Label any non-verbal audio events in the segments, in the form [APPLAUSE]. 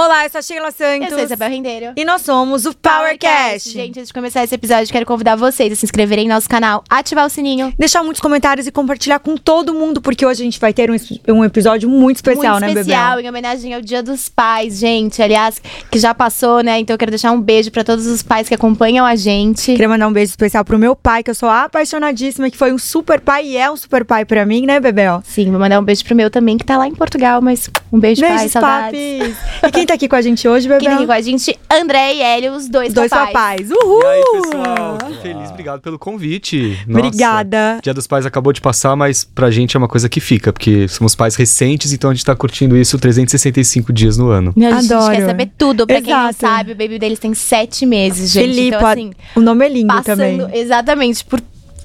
Olá, eu sou a Sheila Santos. Eu sou a Isabel Rendeiro. E nós somos o PowerCast. Gente, antes de começar esse episódio, quero convidar vocês a se inscreverem em nosso canal, ativar o sininho. Deixar muitos comentários e compartilhar com todo mundo, porque hoje a gente vai ter um, um episódio muito especial, muito né, especial, Bebel? em homenagem ao Dia dos Pais, gente. Aliás, que já passou, né? Então eu quero deixar um beijo pra todos os pais que acompanham a gente. Queria mandar um beijo especial pro meu pai, que eu sou apaixonadíssima, que foi um super pai e é um super pai pra mim, né, Bebel? Sim, vou mandar um beijo pro meu também, que tá lá em Portugal, mas um beijo, pai, Beijos, saudades. papis. E quem tá aqui com a gente hoje, Bebel? Quem tá aqui com a gente, André e Hélio, os dois, Dois papais. papais. Uhul! E aí, pessoal? Feliz, obrigado pelo convite. Nossa, Obrigada. Dia dos Pais acabou de passar, mas pra gente é uma coisa que fica, porque somos pais recentes, então a gente tá curtindo isso 365 dias no ano. Meu, a gente Adoro. quer saber tudo. Pra quem não Exato. sabe, o baby deles tem sete meses, gente. Felipe, então, assim, o nome é lindo passando também. exatamente por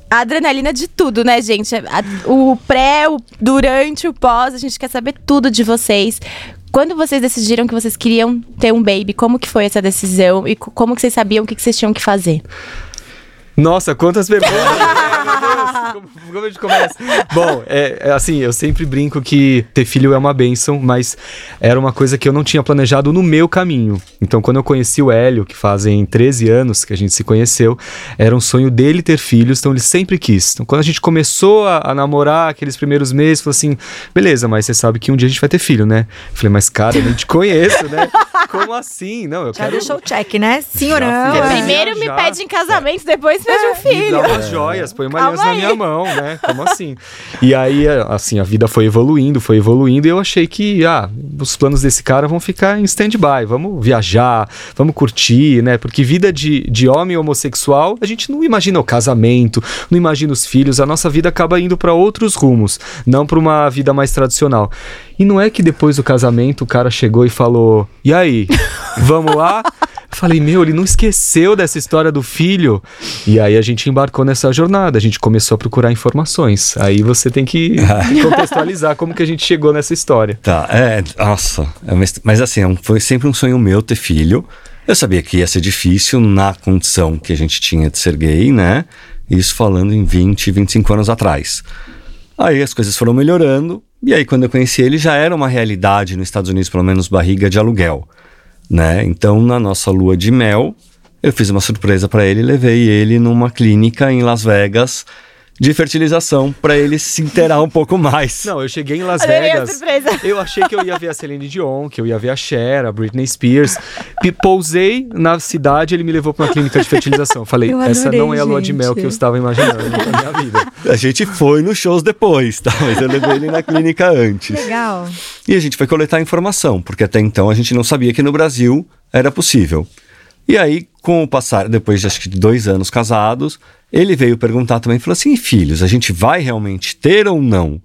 a adrenalina de tudo, né, gente? A- o pré, o durante, o pós, a gente quer saber tudo de vocês. Quando vocês decidiram que vocês queriam ter um baby, como que foi essa decisão e co- como que vocês sabiam o que, que vocês tinham que fazer? Nossa, quantas perguntas! [LAUGHS] [LAUGHS] Como, como a gente começa? [LAUGHS] Bom, é, é assim, eu sempre brinco que ter filho é uma benção, mas era uma coisa que eu não tinha planejado no meu caminho. Então, quando eu conheci o Hélio, que fazem 13 anos que a gente se conheceu, era um sonho dele ter filhos, então ele sempre quis. Então, quando a gente começou a, a namorar, aqueles primeiros meses, falou assim: beleza, mas você sabe que um dia a gente vai ter filho, né? Eu falei, mas cara, eu nem te conheço, né? Como assim? Não, eu Já quero. deixou o check, né? Sim ou não? É. Primeiro me já. pede em casamento, depois pede um Me filho. dá umas joias, põe uma Calma aliança na aí. Minha [LAUGHS] mão, né? Como assim? E aí, assim, a vida foi evoluindo, foi evoluindo, e eu achei que, ah, os planos desse cara vão ficar em stand-by, vamos viajar, vamos curtir, né? Porque vida de, de homem homossexual, a gente não imagina o casamento, não imagina os filhos, a nossa vida acaba indo para outros rumos, não para uma vida mais tradicional. E não é que depois do casamento o cara chegou e falou: e aí, vamos lá? [LAUGHS] Falei, meu, ele não esqueceu dessa história do filho. E aí a gente embarcou nessa jornada, a gente começou a procurar informações. Aí você tem que [LAUGHS] contextualizar como que a gente chegou nessa história. Tá, é, nossa. é, mas, assim, é foi sempre um sonho meu ter filho. Eu sabia que ia ser difícil na condição que a gente tinha de ser gay, né? Isso falando em 20, 25 anos atrás. Aí as coisas foram melhorando, e aí quando eu conheci ele já era uma realidade nos Estados Unidos, pelo menos barriga de aluguel, né? Então na nossa lua de mel, eu fiz uma surpresa para ele, levei ele numa clínica em Las Vegas de fertilização para ele se inteirar um pouco mais. Não, eu cheguei em Las Adorei Vegas. surpresa. Eu achei que eu ia ver a Celine Dion, que eu ia ver a Cher, a Britney Spears. Pousei na cidade, ele me levou para uma clínica de fertilização. Falei, Eu essa adorei, não é a lua de gente. mel que eu estava imaginando na minha vida. A gente foi nos shows depois, tá? Mas eu levei ele na clínica antes. Legal. E a gente foi coletar informação, porque até então a gente não sabia que no Brasil era possível. E aí, com o passar, depois de acho que dois anos casados, ele veio perguntar também, falou assim, "E filhos, a gente vai realmente ter ou não?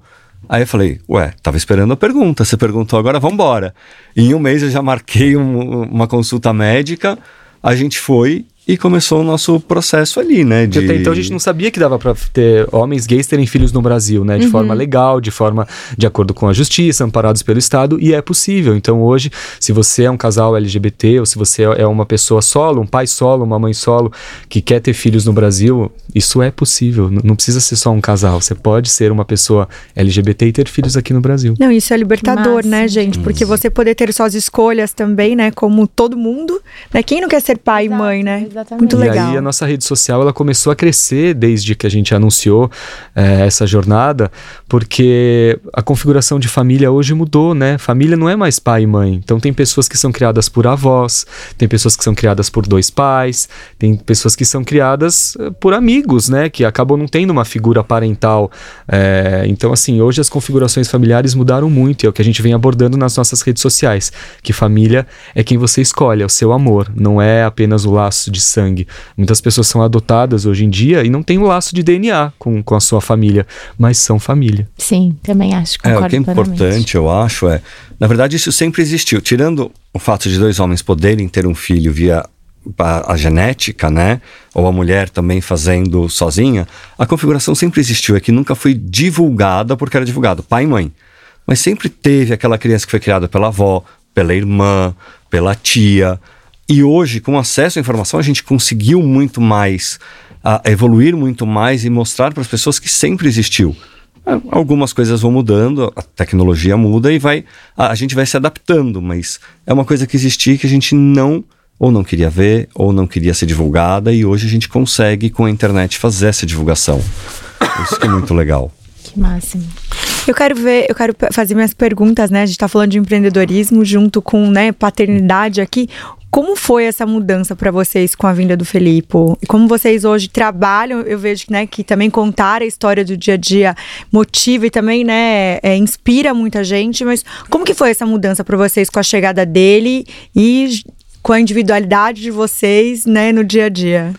Aí eu falei, ué, tava esperando a pergunta, você perguntou agora, vambora. E em um mês eu já marquei um- uma consulta médica, a gente foi e começou o nosso processo ali, né? Porque até então a gente não sabia que dava pra ter homens gays terem filhos no Brasil, né? De forma legal, de forma de acordo com a justiça, amparados pelo Estado, e é possível. Então hoje, se você é um casal LGBT ou se você é uma pessoa solo, um pai solo, uma mãe solo que quer ter filhos no Brasil, isso é possível. N- Não precisa ser só um casal. Você pode ser uma pessoa LGBT e ter filhos aqui no Brasil. Não, isso é libertador, Massa. né, gente? Porque você poder ter suas escolhas também, né? Como todo mundo. Né? Quem não quer ser pai Exato, e mãe, né? Exatamente. Muito e legal. aí a nossa rede social ela começou a crescer desde que a gente anunciou eh, essa jornada, porque a configuração de família hoje mudou, né? Família não é mais pai e mãe. Então tem pessoas que são criadas por avós, tem pessoas que são criadas por dois pais, tem pessoas que são criadas eh, por amigos, né? Que acabam não tendo uma figura parental. Eh, então assim, hoje as configurações familiares mudaram muito e é o que a gente vem abordando nas nossas redes sociais, que família é quem você escolhe, é o seu amor, não é apenas o laço de sangue. Muitas pessoas são adotadas hoje em dia e não tem o laço de DNA com, com a sua família, mas são família. Sim, também acho, É, o que é plenamente. importante, eu acho, é. Na verdade, isso sempre existiu. Tirando o fato de dois homens poderem ter um filho via a, a genética, né? Ou a mulher também fazendo sozinha, a configuração sempre existiu. É que nunca foi divulgada porque era divulgado pai e mãe. Mas sempre teve aquela criança que foi criada pela avó, pela irmã, pela tia. E hoje, com acesso à informação, a gente conseguiu muito mais, a evoluir muito mais e mostrar para as pessoas que sempre existiu. Ah, Algumas coisas vão mudando, a tecnologia muda e vai, a, a gente vai se adaptando, mas é uma coisa que existia que a gente não ou não queria ver ou não queria ser divulgada e hoje a gente consegue com a internet fazer essa divulgação. Isso que é muito legal. Que máximo. Eu quero ver, eu quero fazer minhas perguntas, né? A gente tá falando de empreendedorismo junto com, né, paternidade aqui. Como foi essa mudança para vocês com a vinda do Felipe? E como vocês hoje trabalham, eu vejo né, que também contar a história do dia a dia motiva e também né, é, inspira muita gente. Mas como que foi essa mudança para vocês com a chegada dele e com a individualidade de vocês né, no dia a dia?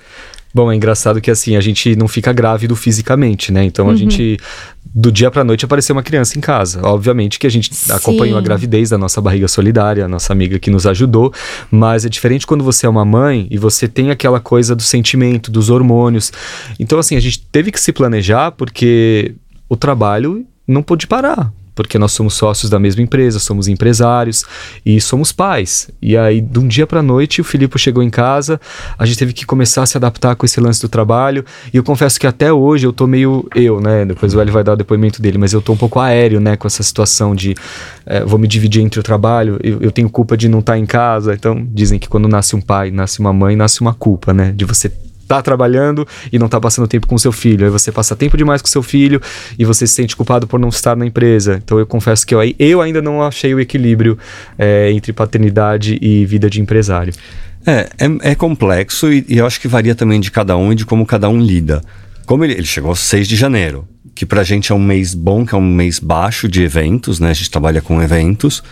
Bom, é engraçado que assim, a gente não fica grávido fisicamente, né? Então a gente, do dia pra noite, apareceu uma criança em casa. Obviamente que a gente Sim. acompanhou a gravidez da nossa barriga solidária, a nossa amiga que nos ajudou, mas é diferente quando você é uma mãe e você tem aquela coisa do sentimento, dos hormônios. Então, assim, a gente teve que se planejar porque o trabalho não pôde parar. Porque nós somos sócios da mesma empresa, somos empresários e somos pais. E aí, de um dia para noite, o Filipe chegou em casa, a gente teve que começar a se adaptar com esse lance do trabalho. E eu confesso que até hoje eu tô meio eu, né? Depois o Eli vai dar o depoimento dele, mas eu tô um pouco aéreo, né? Com essa situação de eh, vou me dividir entre o trabalho, eu, eu tenho culpa de não estar em casa. Então, dizem que quando nasce um pai, nasce uma mãe, nasce uma culpa, né? De você tá trabalhando e não tá passando tempo com seu filho. Aí você passa tempo demais com seu filho e você se sente culpado por não estar na empresa. Então eu confesso que eu, eu ainda não achei o equilíbrio eh, entre paternidade e vida de empresário. É, é, é complexo e, e eu acho que varia também de cada um e de como cada um lida. Como ele, ele chegou 6 de janeiro, que pra gente é um mês bom, que é um mês baixo de eventos, né? A gente trabalha com eventos.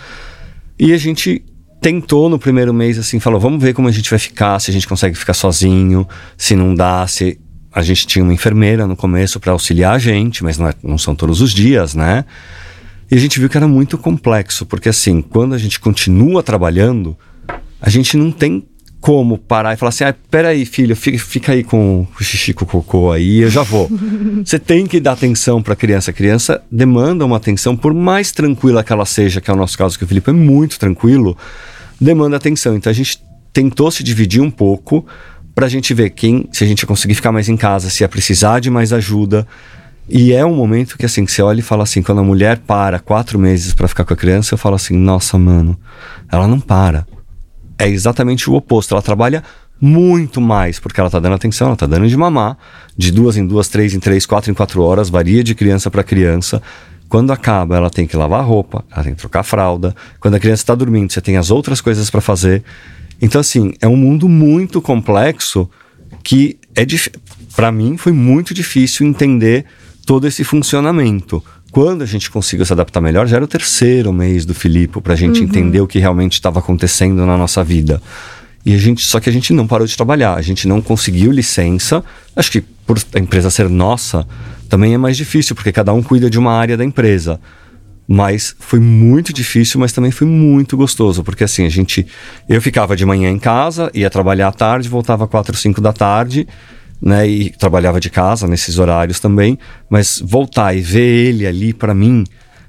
E a gente tentou no primeiro mês, assim, falou, vamos ver como a gente vai ficar, se a gente consegue ficar sozinho, se não dá, se... A gente tinha uma enfermeira no começo para auxiliar a gente, mas não, é- não são todos os dias, né? E a gente viu que era muito complexo, porque assim, quando a gente continua trabalhando, a gente não tem como parar e falar assim, ah, peraí, filho, fica, fica aí com o xixi com o cocô aí, eu já vou. [LAUGHS] Você tem que dar atenção para a criança. A criança demanda uma atenção, por mais tranquila que ela seja, que é o nosso caso, que o Felipe é muito tranquilo, demanda atenção. Então a gente tentou se dividir um pouco pra gente ver quem, se a gente ia conseguir ficar mais em casa, se ia precisar de mais ajuda. E é um momento que, assim, que você olha e fala assim, quando a mulher para quatro meses pra ficar com a criança, eu falo assim, nossa, mano, ela não para. É exatamente o oposto, ela trabalha muito mais, porque ela tá dando atenção, ela tá dando de mamar, de duas em duas, três em três, quatro em quatro horas, varia de criança para criança. Quando acaba, ela tem que lavar roupa, ela tem que trocar fralda. Quando a criança está dormindo, você tem as outras coisas para fazer. Então, assim, é um mundo muito complexo que é para mim foi muito difícil entender todo esse funcionamento. Quando a gente conseguiu se adaptar melhor, já era o terceiro mês do Filipe para a gente entender o que realmente estava acontecendo na nossa vida. E a gente, só que a gente não parou de trabalhar, a gente não conseguiu licença. Acho que por a empresa ser nossa, também é mais difícil, porque cada um cuida de uma área da empresa. Mas foi muito difícil, mas também foi muito gostoso, porque assim, a gente. Eu ficava de manhã em casa, ia trabalhar à tarde, voltava quatro, cinco da tarde, né? E trabalhava de casa nesses horários também. Mas voltar e ver ele ali, para mim,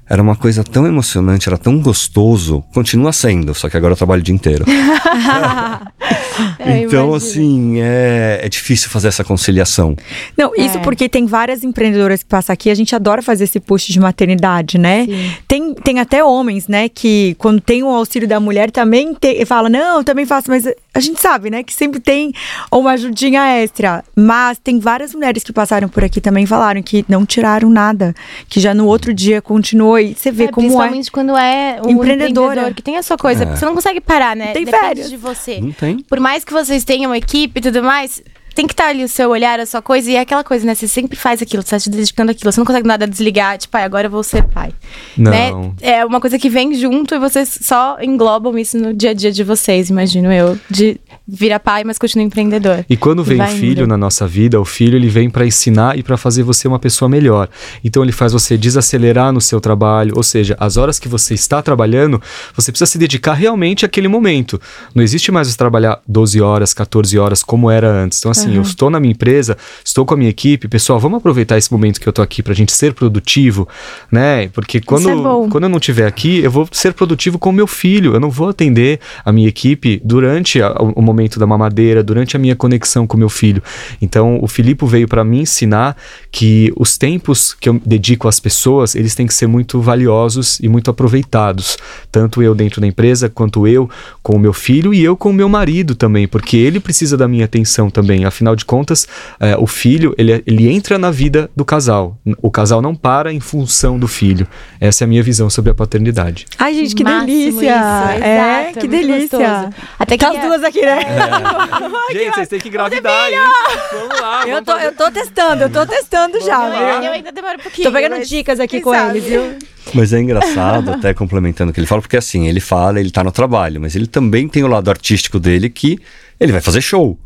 era uma coisa tão emocionante, era tão gostoso. Continua sendo, só que agora eu trabalho o dia inteiro. [LAUGHS] [LAUGHS] É, então, imagino. assim, é, é difícil fazer essa conciliação. Não, isso É. porque tem várias empreendedoras que passam aqui, a gente adora fazer esse push de maternidade, né? Sim. Tem, tem até homens, né, que quando tem o auxílio da mulher também tem, fala, não, eu também faço, mas a gente sabe, né, que sempre tem uma ajudinha extra. Mas tem várias mulheres que passaram por aqui também e falaram que não tiraram nada, que já no outro dia continuou e você vê É, como é. principalmente quando é um empreendedor que tem a sua coisa. É. Você não consegue parar, né? Tem Depende férias. de você. Não tem? Por mais que vocês tenham equipe e tudo mais, tem que estar ali o seu olhar, a sua coisa. E é aquela coisa, né? Você sempre faz aquilo, você tá se dedicando àquilo. Você não consegue nada desligar, tipo, ah, agora eu vou ser pai. Não. Né? É uma coisa que vem junto e vocês só englobam isso no dia a dia de vocês, imagino eu. De virar pai, mas continua empreendedor. E quando vem vai filho indo. na nossa vida, o filho ele vem para ensinar e para fazer você uma pessoa melhor. Então ele faz você desacelerar no seu trabalho, ou seja, as horas que você está trabalhando, você precisa se dedicar realmente àquele momento. Não existe mais você trabalhar 12 horas, 14 horas como era antes. Então assim, assim, eu estou na minha empresa, estou com a minha equipe, pessoal, vamos aproveitar esse momento que eu tô aqui pra gente ser produtivo, né? Porque quando, é quando eu não estiver aqui, eu vou ser produtivo com o meu filho, eu não vou atender a minha equipe durante a- o momento da mamadeira, durante a minha conexão com o meu filho. Então, o Filipe veio para me ensinar que os tempos que eu dedico às pessoas, eles têm que ser muito valiosos e muito aproveitados. Tanto eu dentro da empresa, quanto eu com o meu filho e eu com o meu marido também, porque ele precisa da minha atenção também. Afinal de contas, eh, o filho, ele, ele entra na vida do casal. O casal não para em função do filho. Essa é a minha visão sobre a paternidade. Ai, gente, que Máximo delícia! isso, é, exato, que muito delícia. gostoso. Até que Tá as duas aqui, né? [LAUGHS] Gente, vocês têm que engravidar, hein? Vamos lá. Eu vamos tô, fazer- eu tô testando, eu tô testando já, eu, ainda- eu demoro um pouquinho. Tô pegando dicas aqui com sabe? eles, viu? Mas é engraçado, até complementando o que ele fala, porque assim, ele fala, ele tá no trabalho, mas ele também tem o lado artístico dele que ele vai fazer show.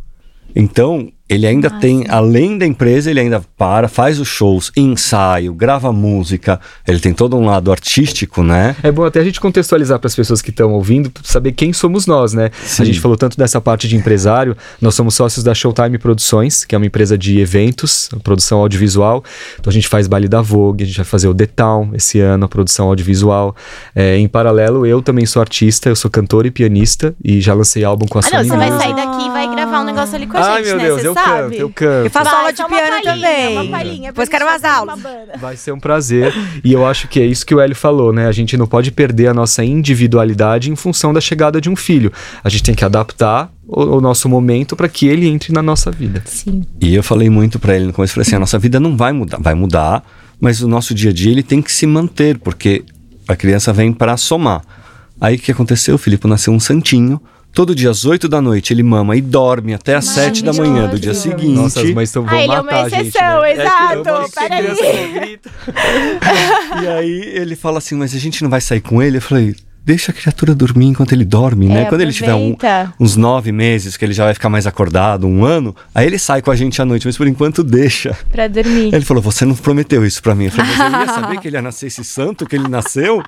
Então, ele ainda tem, além da empresa, ele ainda para, faz os shows, ensaio, grava música, ele tem todo um lado artístico, né? É bom até a gente contextualizar para as pessoas que estão ouvindo, saber quem somos nós, né? Sim. A gente falou tanto dessa parte de empresário, nós somos sócios da Showtime Produções, que é uma empresa de eventos, produção audiovisual. Então a gente faz baile da Vogue, a gente vai fazer o The Town esse ano, a produção audiovisual. É, em paralelo, eu também sou artista, eu sou cantor e pianista e já lancei álbum com a Ah, não, Sony você vai sair daqui e vai gravar um negócio ali com a Ai, gente, meu né? Deus, Você eu sabe? canto, eu canto. Eu faço Vai, aula de piano palhinha, também. Uma palhinha, Depois quero umas aulas. Vai ser um prazer. E eu acho que é isso que o Hélio falou, né? A gente não pode perder a nossa individualidade em função da chegada de um filho. A gente tem que adaptar o, o nosso momento para que ele entre na nossa vida. Sim. E eu falei muito pra ele no começo, falei assim, a nossa vida não vai mudar, vai mudar, mas o nosso dia a dia ele tem que se manter, porque a criança vem para somar. Aí o que aconteceu? O Filipe nasceu um santinho, todo dia às 8 da noite ele mama e dorme até às 7 da manhã do dia seguinte. Nossa, as mães estão vão Ah, ele é uma matar a gente, exceção, né? exato, É que peraí. [LAUGHS] E aí ele fala assim, mas a gente não vai sair com ele? Eu falei, deixa a criatura dormir enquanto ele dorme, né? É, Quando ele tiver um- uns nove meses, que ele já vai ficar mais acordado, um ano, aí ele sai com a gente à noite, mas por enquanto deixa. Pra dormir. Ele falou, você não prometeu isso pra mim. Eu falei, mas eu ia saber que ele ia nascer esse santo, que ele nasceu?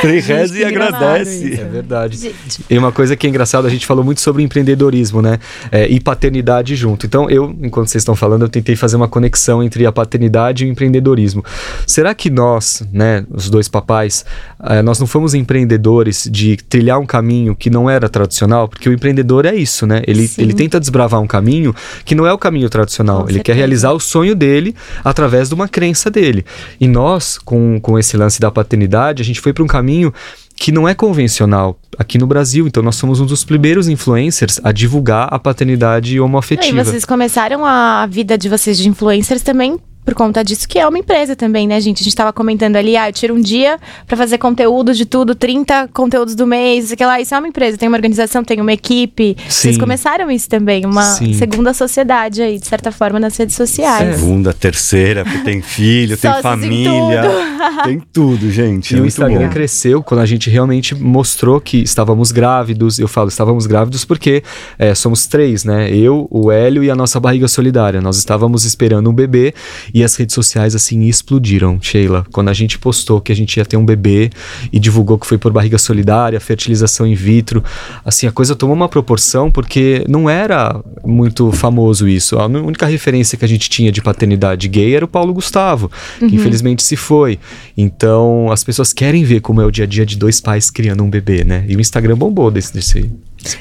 Falei, reza e agradece. É verdade. Gente. E uma coisa que é engraçada, a gente falou muito sobre empreendedorismo, né? É, e paternidade junto. Então, eu, enquanto vocês estão falando, eu tentei fazer uma conexão entre a paternidade e o empreendedorismo. Será que nós, né, os dois papais, eh, nós não fomos empreendedores de trilhar um caminho que não era tradicional? Porque o empreendedor é isso, né? Ele, Sim. ele tenta desbravar um caminho que não é o caminho tradicional. Com ele quer certeza. realizar o sonho dele através de uma crença dele. E nós, com, com esse lance da paternidade, a gente foi para um caminho que não é convencional aqui no Brasil. Então, nós somos um dos primeiros influencers a divulgar a paternidade E homoafetiva. vocês começaram a vida de vocês de influencers também por conta disso, que é uma empresa também, né, gente? A gente tava comentando ali, ah, eu tiro um dia pra fazer conteúdo de tudo, 30 conteúdos do mês, sei lá, isso é uma empresa, tem uma organização, tem uma equipe. Vocês Sim. começaram isso também, uma Sim. segunda sociedade aí, de certa forma, nas redes sociais. Segunda, terceira, porque tem filho, tem família, [LAUGHS] tem tudo, gente. E é o Instagram bom. cresceu quando a gente realmente mostrou que estávamos grávidos. Eu falo, estávamos grávidos porque é, somos três, né? Eu, o Hélio e a nossa barriga solidária. Nós estávamos esperando um bebê e as redes sociais assim explodiram, Sheila. Quando a gente postou que a gente ia ter um bebê e divulgou que foi por barriga solidária, fertilização in vitro, assim, a coisa tomou uma proporção porque não era muito famoso isso. A única referência que a gente tinha de paternidade gay era o Paulo Gustavo, que infelizmente se foi. Então, as pessoas querem ver como é o dia a dia de dois pais criando um bebê, né? E o Instagram bombou desse, desse,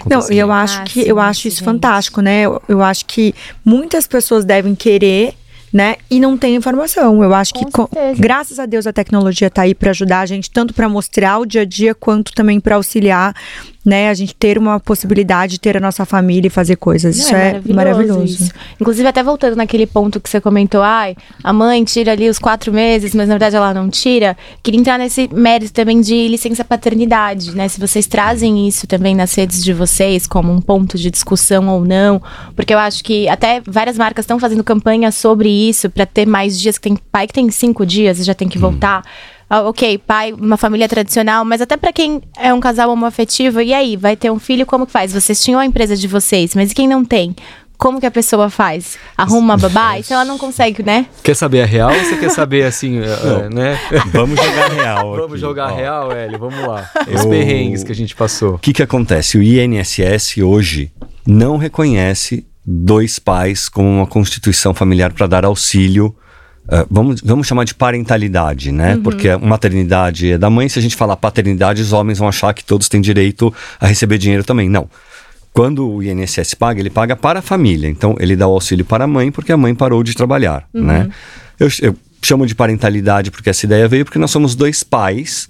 Não, e eu acho Ah, que sim, eu acho isso fantástico, né? Eu, eu acho que muitas pessoas devem querer, né? E não tem informação. Eu acho Com que co- certeza. graças a Deus a tecnologia tá aí para ajudar a gente tanto para mostrar o dia a dia quanto também para auxiliar, né? A gente ter uma possibilidade de ter a nossa família e fazer coisas. Não, isso é maravilhoso. isso. Inclusive, até voltando naquele ponto que você comentou, ai, a mãe tira ali os quatro meses, mas na verdade ela não tira. Queria entrar nesse mérito também de licença paternidade, né? Se vocês trazem isso também nas redes de vocês, como um ponto de discussão ou não. Porque eu acho que até várias marcas estão fazendo campanha sobre isso, pra ter mais dias, que tem pai que tem cinco dias e já tem que voltar. Ah, ok, pai, uma família tradicional, mas até pra quem é um casal homoafetivo, e aí, vai ter um filho, como que faz? Vocês tinham a empresa de vocês, mas e quem não tem? Como que a pessoa faz? Arruma uma [LAUGHS] babá? E se ela não consegue, né? Quer saber a real ou você quer saber assim, é, é, né? Vamos jogar real. [LAUGHS] Vamos aqui, jogar ó. a real, Hélio? Vamos lá. Os Eu- perrengues que a gente passou. O que, que acontece? O INSS hoje não reconhece dois pais com uma constituição familiar para dar auxílio. Uh, vamos, vamos chamar de parentalidade, né? Uhum. Porque a maternidade é da mãe. Se a gente falar paternidade, os homens vão achar que todos têm direito a receber dinheiro também. Não. Quando o INSS paga, ele paga para a família. Então, ele dá o auxílio para a mãe porque a mãe parou de trabalhar, Uhum. né? Eu, eu chamo de parentalidade porque essa ideia veio porque nós somos dois pais,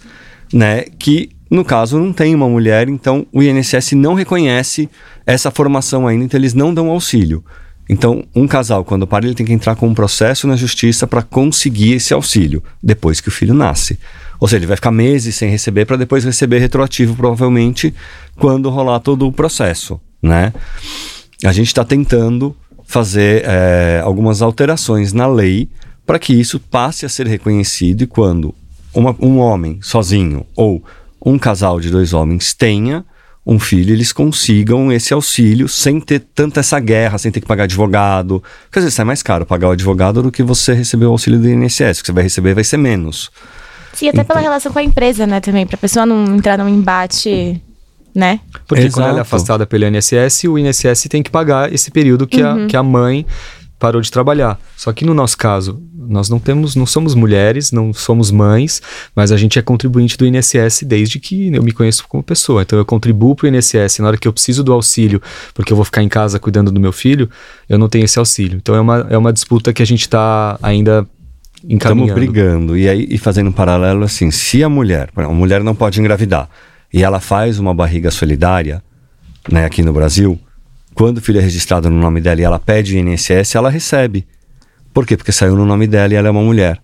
né? Que, no caso, não tem uma mulher, então o INSS não reconhece essa formação ainda, então eles não dão auxílio. Então, um casal, quando para, ele tem que entrar com um processo na justiça para conseguir esse auxílio, depois que o filho nasce. Ou seja, ele vai ficar meses sem receber para depois receber retroativo, provavelmente, quando rolar todo o processo, né? A gente está tentando fazer é, algumas alterações na lei para que isso passe a ser reconhecido e quando uma, um homem sozinho ou um casal de dois homens tenha um filho, eles consigam esse auxílio sem ter tanta essa guerra, sem ter que pagar advogado. Porque às vezes sai mais caro pagar o advogado do que você receber o auxílio do INSS. O que você vai receber vai ser menos. Sim, até pela relação com a empresa, né, também, pra pessoa não entrar num embate, né? Porque quando ela é Exato. afastada pelo INSS, o INSS tem que pagar esse período que, a, que a mãe parou de trabalhar. Só que no nosso caso, nós não temos, não somos mulheres, não somos mães, mas a gente é contribuinte do INSS desde que eu me conheço como pessoa. Então eu contribuo para o INSS na hora que eu preciso do auxílio, porque eu vou ficar em casa cuidando do meu filho, eu não tenho esse auxílio. Então é uma, é uma disputa que a gente está ainda Estamos encaminhando. brigando. E aí, e fazendo um paralelo assim, se a mulher, a mulher não pode engravidar e ela faz uma barriga solidária, né, aqui no Brasil, quando o filho é registrado no nome dela e ela pede o INSS, ela recebe. Por quê? Porque saiu no nome dela e ela é uma mulher.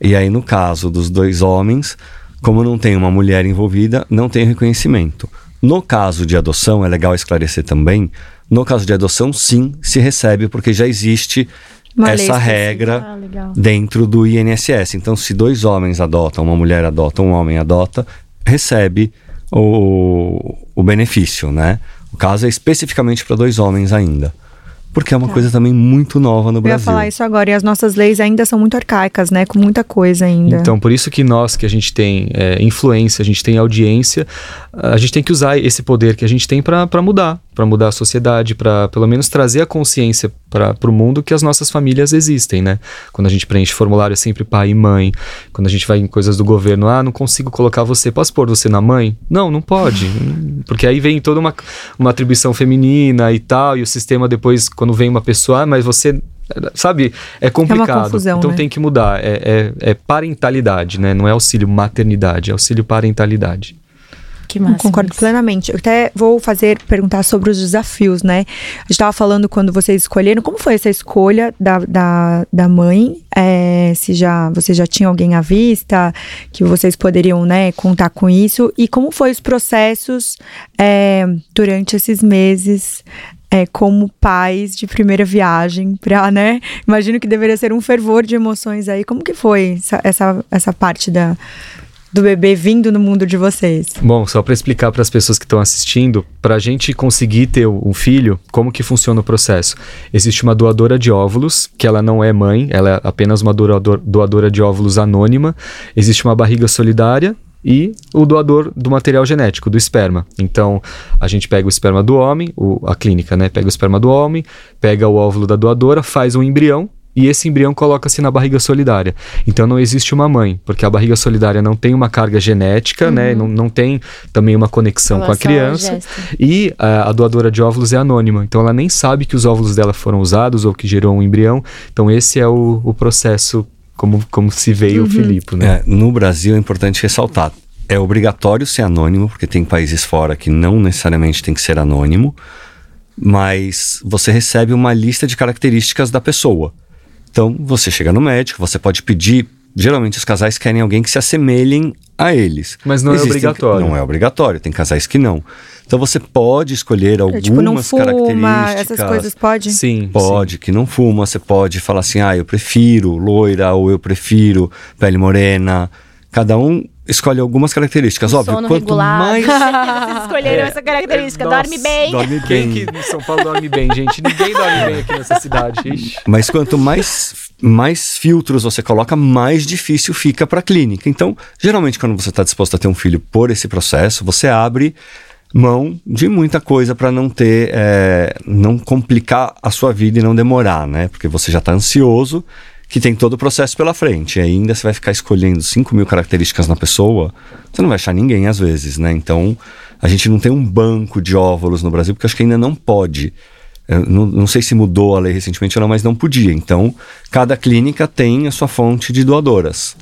E aí, no caso dos dois homens, como não tem uma mulher envolvida, não tem reconhecimento. No caso de adoção, é legal esclarecer também, no caso de adoção, sim, se recebe, porque já existe Uma essa regra Ah, dentro do INSS. Então, se dois homens adotam, uma mulher adota, um homem adota, recebe o, o benefício, né? Caso é especificamente para dois homens ainda. Porque é uma coisa também muito nova no Tá. Eu ia Brasil. falar isso agora. E as nossas leis ainda são muito arcaicas, né? Com muita coisa ainda. Então, por isso que nós, que a gente tem é, influência, a gente tem audiência, a gente tem que usar esse poder que a gente tem para mudar, para mudar a sociedade, para pelo menos trazer a consciência para o mundo que as nossas famílias existem, né? Quando a gente preenche formulário é sempre pai e mãe. Quando a gente vai em coisas do governo, ah, não consigo colocar você, posso pôr você na mãe? Não, não pode. [LAUGHS] Porque aí vem toda uma, uma atribuição feminina e tal, e o sistema depois, quando vem uma pessoa, ah, mas você. Sabe, é complicado. confusão, então né? tem que mudar. É, é, é parentalidade, né? Não é auxílio maternidade, é auxílio parentalidade. Que Eu massa. concordo plenamente. Eu até vou fazer perguntar sobre os desafios, né? A gente estava falando quando vocês escolheram, como foi essa escolha da, da, da mãe? É, se já você já tinha alguém à vista, que vocês poderiam né, contar com isso, e como foi os processos é, durante esses meses. é, como pais de primeira viagem, pra, né? Imagino que deveria ser um fervor de emoções aí. Como que foi essa, essa, essa parte da, do bebê vindo no mundo de vocês? Bom, só para explicar para as pessoas que estão assistindo, para a gente conseguir ter um filho, como que funciona o processo? Existe uma doadora de óvulos, que ela não é mãe, ela é apenas uma doador, doadora de óvulos anônima. Existe uma barriga solidária e o doador do material genético, do esperma. Então, a gente pega o esperma do homem, o- a clínica, né? Pega o esperma do homem, pega o óvulo da doadora, faz um embrião e esse embrião coloca-se na barriga solidária. Então não existe uma mãe, porque a barriga solidária não tem uma carga genética, né? Não, não tem também uma conexão Ela com a só criança. E a, a doadora de óvulos é anônima, então ela nem sabe que os óvulos dela foram usados ou que gerou um embrião. Então esse é o, o processo como, como se veio o Filipe, né? É, no Brasil é importante ressaltar. É obrigatório ser anônimo, porque tem países fora que não necessariamente tem que ser anônimo, mas você recebe uma lista de características da pessoa. Então, você chega no médico, você pode pedir. Geralmente, os casais querem alguém que se assemelhem a eles. Mas não é obrigatório. Não é obrigatório, tem casais que não. Então, você pode escolher algumas tipo, não fuma, características. essas coisas, pode? Sim, Pode, que não fuma, você pode falar assim, ah, eu prefiro loira ou eu prefiro pele morena. Cada um escolhe algumas características. Óbvio, Sono quanto regulado. mais. [LAUGHS] Vocês escolheram essa característica. Nossa, Dorme bem. Dorme Quem bem. que em São Paulo dorme bem, gente? Ninguém dorme bem aqui nessa cidade. Ixi. Mas quanto mais, mais filtros você coloca, mais difícil fica para a clínica. Então, geralmente, quando você está disposto a ter um filho por esse processo, você abre mão de muita coisa para não ter, é, não complicar a sua vida e não demorar, né? Porque você já está ansioso, que tem todo o processo pela frente. E ainda você vai ficar escolhendo 5 mil características na pessoa, você não vai achar ninguém às vezes, né? Então, a gente não tem um banco de óvulos no Brasil, porque acho que ainda não pode. Eu não, não sei se mudou a lei recentemente ou não, mas não podia. Então, cada clínica tem a sua fonte de doadoras.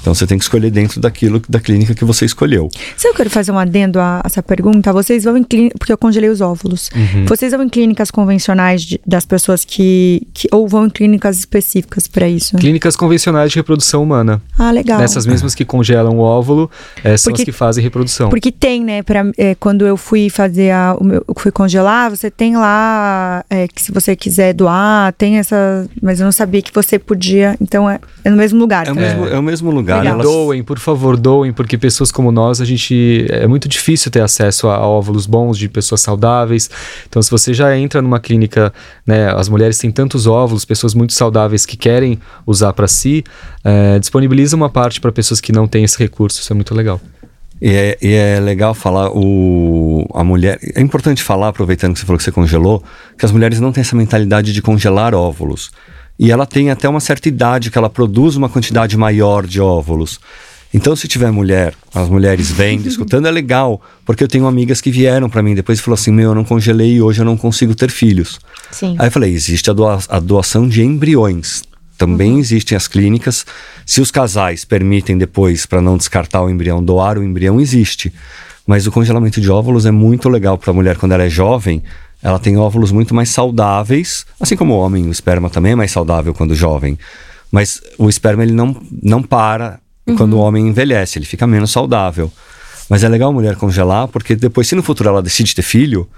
Então você tem que escolher dentro daquilo da clínica que você escolheu. Se eu quero fazer um adendo a essa pergunta, vocês vão em clínica, porque eu congelei os óvulos. Uhum. Vocês vão em clínicas convencionais de, das pessoas que, que. ou vão em clínicas específicas para isso? Clínicas convencionais de reprodução humana. Ah, legal. Essas mesmas que congelam o óvulo é, são Porque- as que fazem reprodução. Porque tem, né? Pra, é, quando eu fui fazer a, o meu, fui congelar, você tem lá é, que se você quiser doar, tem essa. Mas eu não sabia que você podia. Então é, é no mesmo lugar. É o tá? mesmo, é o mesmo lugar. Legal. elas- Doem, por favor, doem, porque pessoas como nós, a gente. É muito difícil ter acesso a, a óvulos bons de pessoas saudáveis. Então, se você já entra numa clínica, né, as mulheres têm tantos óvulos, pessoas muito saudáveis que querem usar para si, é, disponibiliza uma parte para pessoas que não têm esse recurso. Isso é muito legal. E é, e é legal falar o a mulher. É importante falar, aproveitando que você falou que você congelou, que as mulheres não têm essa mentalidade de congelar óvulos. E ela tem até uma certa idade que ela produz uma quantidade maior de óvulos. Então, se tiver mulher, as mulheres vendo, [LAUGHS] escutando, é legal, porque eu tenho amigas que vieram para mim depois e falou assim: Meu, eu não congelei e hoje eu não consigo ter filhos. Sim. Aí eu falei: existe a, doa- a doação de embriões. Também existem as clínicas. Se os casais permitem depois, para não descartar o embrião, doar o embrião, existe. Mas o congelamento de óvulos é muito legal para a mulher quando ela é jovem. Ela tem óvulos muito mais saudáveis, assim como o homem, o esperma também é mais saudável quando jovem. Mas o esperma ele não, não para quando o homem envelhece, ele fica menos saudável. Mas é legal a mulher congelar, porque depois, se no futuro ela decide ter filho,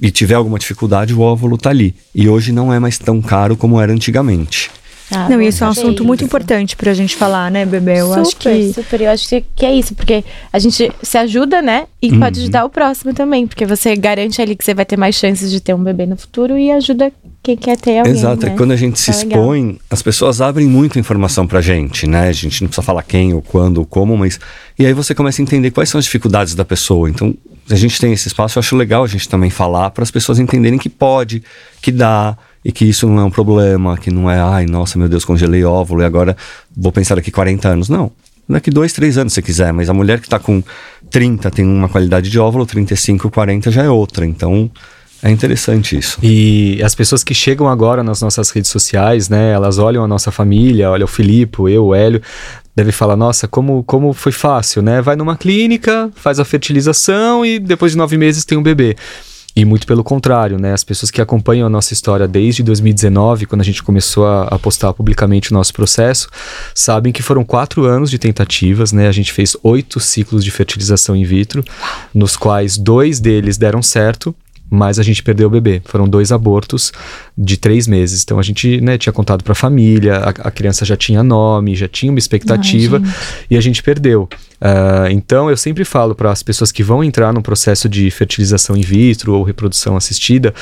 e tiver alguma dificuldade, o óvulo tá ali. E hoje não é mais tão caro como era antigamente. Ah, Não, bom isso é um assunto muito isso. importante pra gente falar, né, bebê? Eu super, acho que. super. Eu acho que, que é isso, porque a gente se ajuda, né? E Uhum. pode ajudar o próximo também, porque você garante ali que você vai ter mais chances de ter um bebê no futuro e ajuda quem quer ter alguém. Exato, né? e quando a gente se Tá legal. expõe, as pessoas abrem muita informação pra gente, né? A gente não precisa falar quem, ou quando, ou como, mas. E aí você começa a entender quais são as dificuldades da pessoa. Então, a gente tem esse espaço, eu acho legal a gente também falar para as pessoas entenderem que pode, que dá, e que isso não é um problema, que não é, ai, nossa, meu Deus, congelei óvulo e agora vou pensar daqui 40 anos. Não. Daqui dois, três anos se quiser, mas a mulher que tá com 30 tem uma qualidade de óvulo, 35, 40 já é outra. Então, é interessante isso. E as pessoas que chegam agora nas nossas redes sociais, né? Elas olham a nossa família, olha o Filipe, eu, o Hélio, devem falar, nossa, como, como foi fácil, né? Vai numa clínica, faz a fertilização e depois de nove meses tem um bebê. E muito pelo contrário, né? As pessoas que acompanham a nossa história desde 2019, quando a gente começou a, a postar publicamente o nosso processo, sabem que foram quatro anos de tentativas, né? A gente fez oito ciclos de fertilização in vitro, nos quais dois deles deram certo mas a gente perdeu o bebê. Foram dois abortos de três meses. Então a gente né, tinha contado para a família, a, criança já tinha nome, já tinha uma expectativa e a gente perdeu. Ah, então eu sempre falo para as pessoas que vão entrar num processo de fertilização in vitro ou reprodução assistida,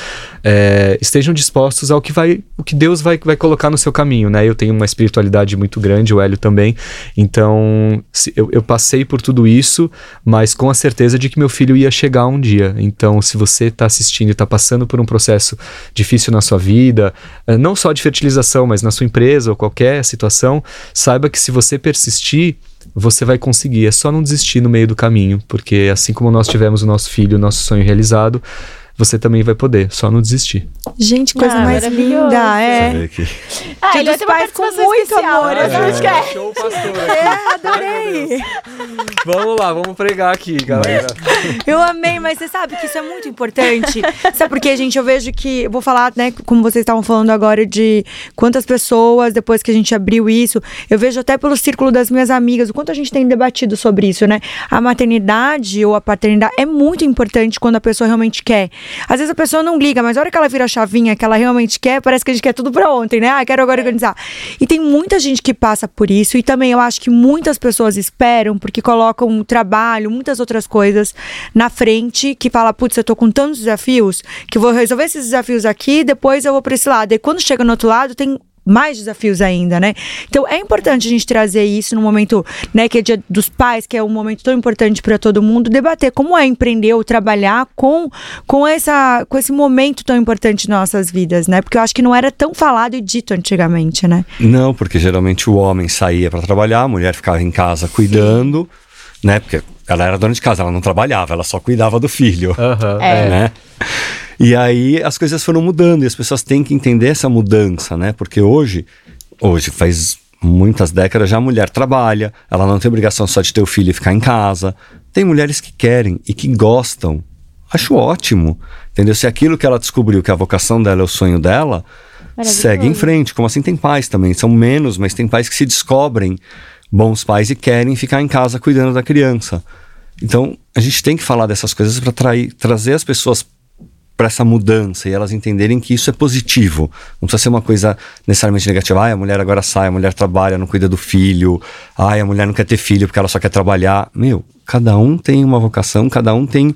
eh, estejam dispostos ao que vai, o que Deus vai, vai colocar no seu caminho, né? Eu tenho uma espiritualidade muito grande, o Hélio também. Então se- eu, eu passei por tudo isso, mas com a certeza de que meu filho ia chegar um dia. Então se você está assistindo e está passando por um processo difícil na sua vida, eh, não só de fertilização, mas na sua empresa ou qualquer situação, saiba que se você persistir, você vai conseguir. É só não desistir no meio do caminho, porque assim como nós tivemos o nosso filho, o nosso sonho realizado, você também vai poder. Só não desistir. Gente, coisa Ah, mais linda. É. que- Ah, Dia ele vai dos pais com muito especial. amor, né? eu acho que é. Show, pastor. [LAUGHS] É, adorei. vamos lá, vamos pregar aqui, galera. [LAUGHS] Eu amei, mas você sabe que isso é muito importante. sabe por quê, gente? Eu vejo que. eu Vou falar, né, como vocês estavam falando agora, de quantas pessoas, depois que a gente abriu isso, eu vejo até pelo círculo das minhas amigas, o quanto a gente tem debatido sobre isso, né? A maternidade ou a paternidade é muito importante quando a pessoa realmente quer. Às vezes a pessoa não liga, mas a hora que ela vira a chavinha que ela realmente quer, parece que a gente quer tudo pra ontem, né? Ah, quero agora organizar. E tem muita gente que passa por isso, e também eu acho que muitas pessoas esperam, porque colocam trabalho, muitas outras coisas na frente, que fala, putz, eu tô com tantos desafios, que vou resolver esses desafios aqui, depois eu vou pra esse lado. E quando chega no outro lado, tem mais desafios ainda, né? Então é importante a gente trazer isso no momento, né, que é dia dos pais, que é um momento tão importante para todo mundo, debater como é empreender ou trabalhar com, com, essa, com esse momento tão importante em nossas vidas, né? Porque eu acho que não era tão falado e dito antigamente, né? Não, porque geralmente o homem saía para trabalhar, a mulher ficava em casa cuidando, né? Porque ela era dona de casa, ela não trabalhava, ela só cuidava do filho. Aham, É. né? E aí as coisas foram mudando e as pessoas têm que entender essa mudança, né? Porque hoje, hoje faz muitas décadas já a mulher trabalha, ela não tem obrigação só de ter o filho e ficar em casa. Tem mulheres que querem e que gostam. Acho ótimo, entendeu? Se aquilo que ela descobriu que a vocação dela é o sonho dela, segue em frente. Como assim tem pais também, são menos, mas tem pais que se descobrem bons pais e querem ficar em casa cuidando da criança. Então, a gente tem que falar dessas coisas para trazer as pessoas para essa mudança e elas entenderem que isso é positivo. Não precisa ser uma coisa necessariamente negativa. Ai, a mulher agora sai, a mulher trabalha, não cuida do filho. Ai, a mulher não quer ter filho porque ela só quer trabalhar. Meu, cada um tem uma vocação, cada um tem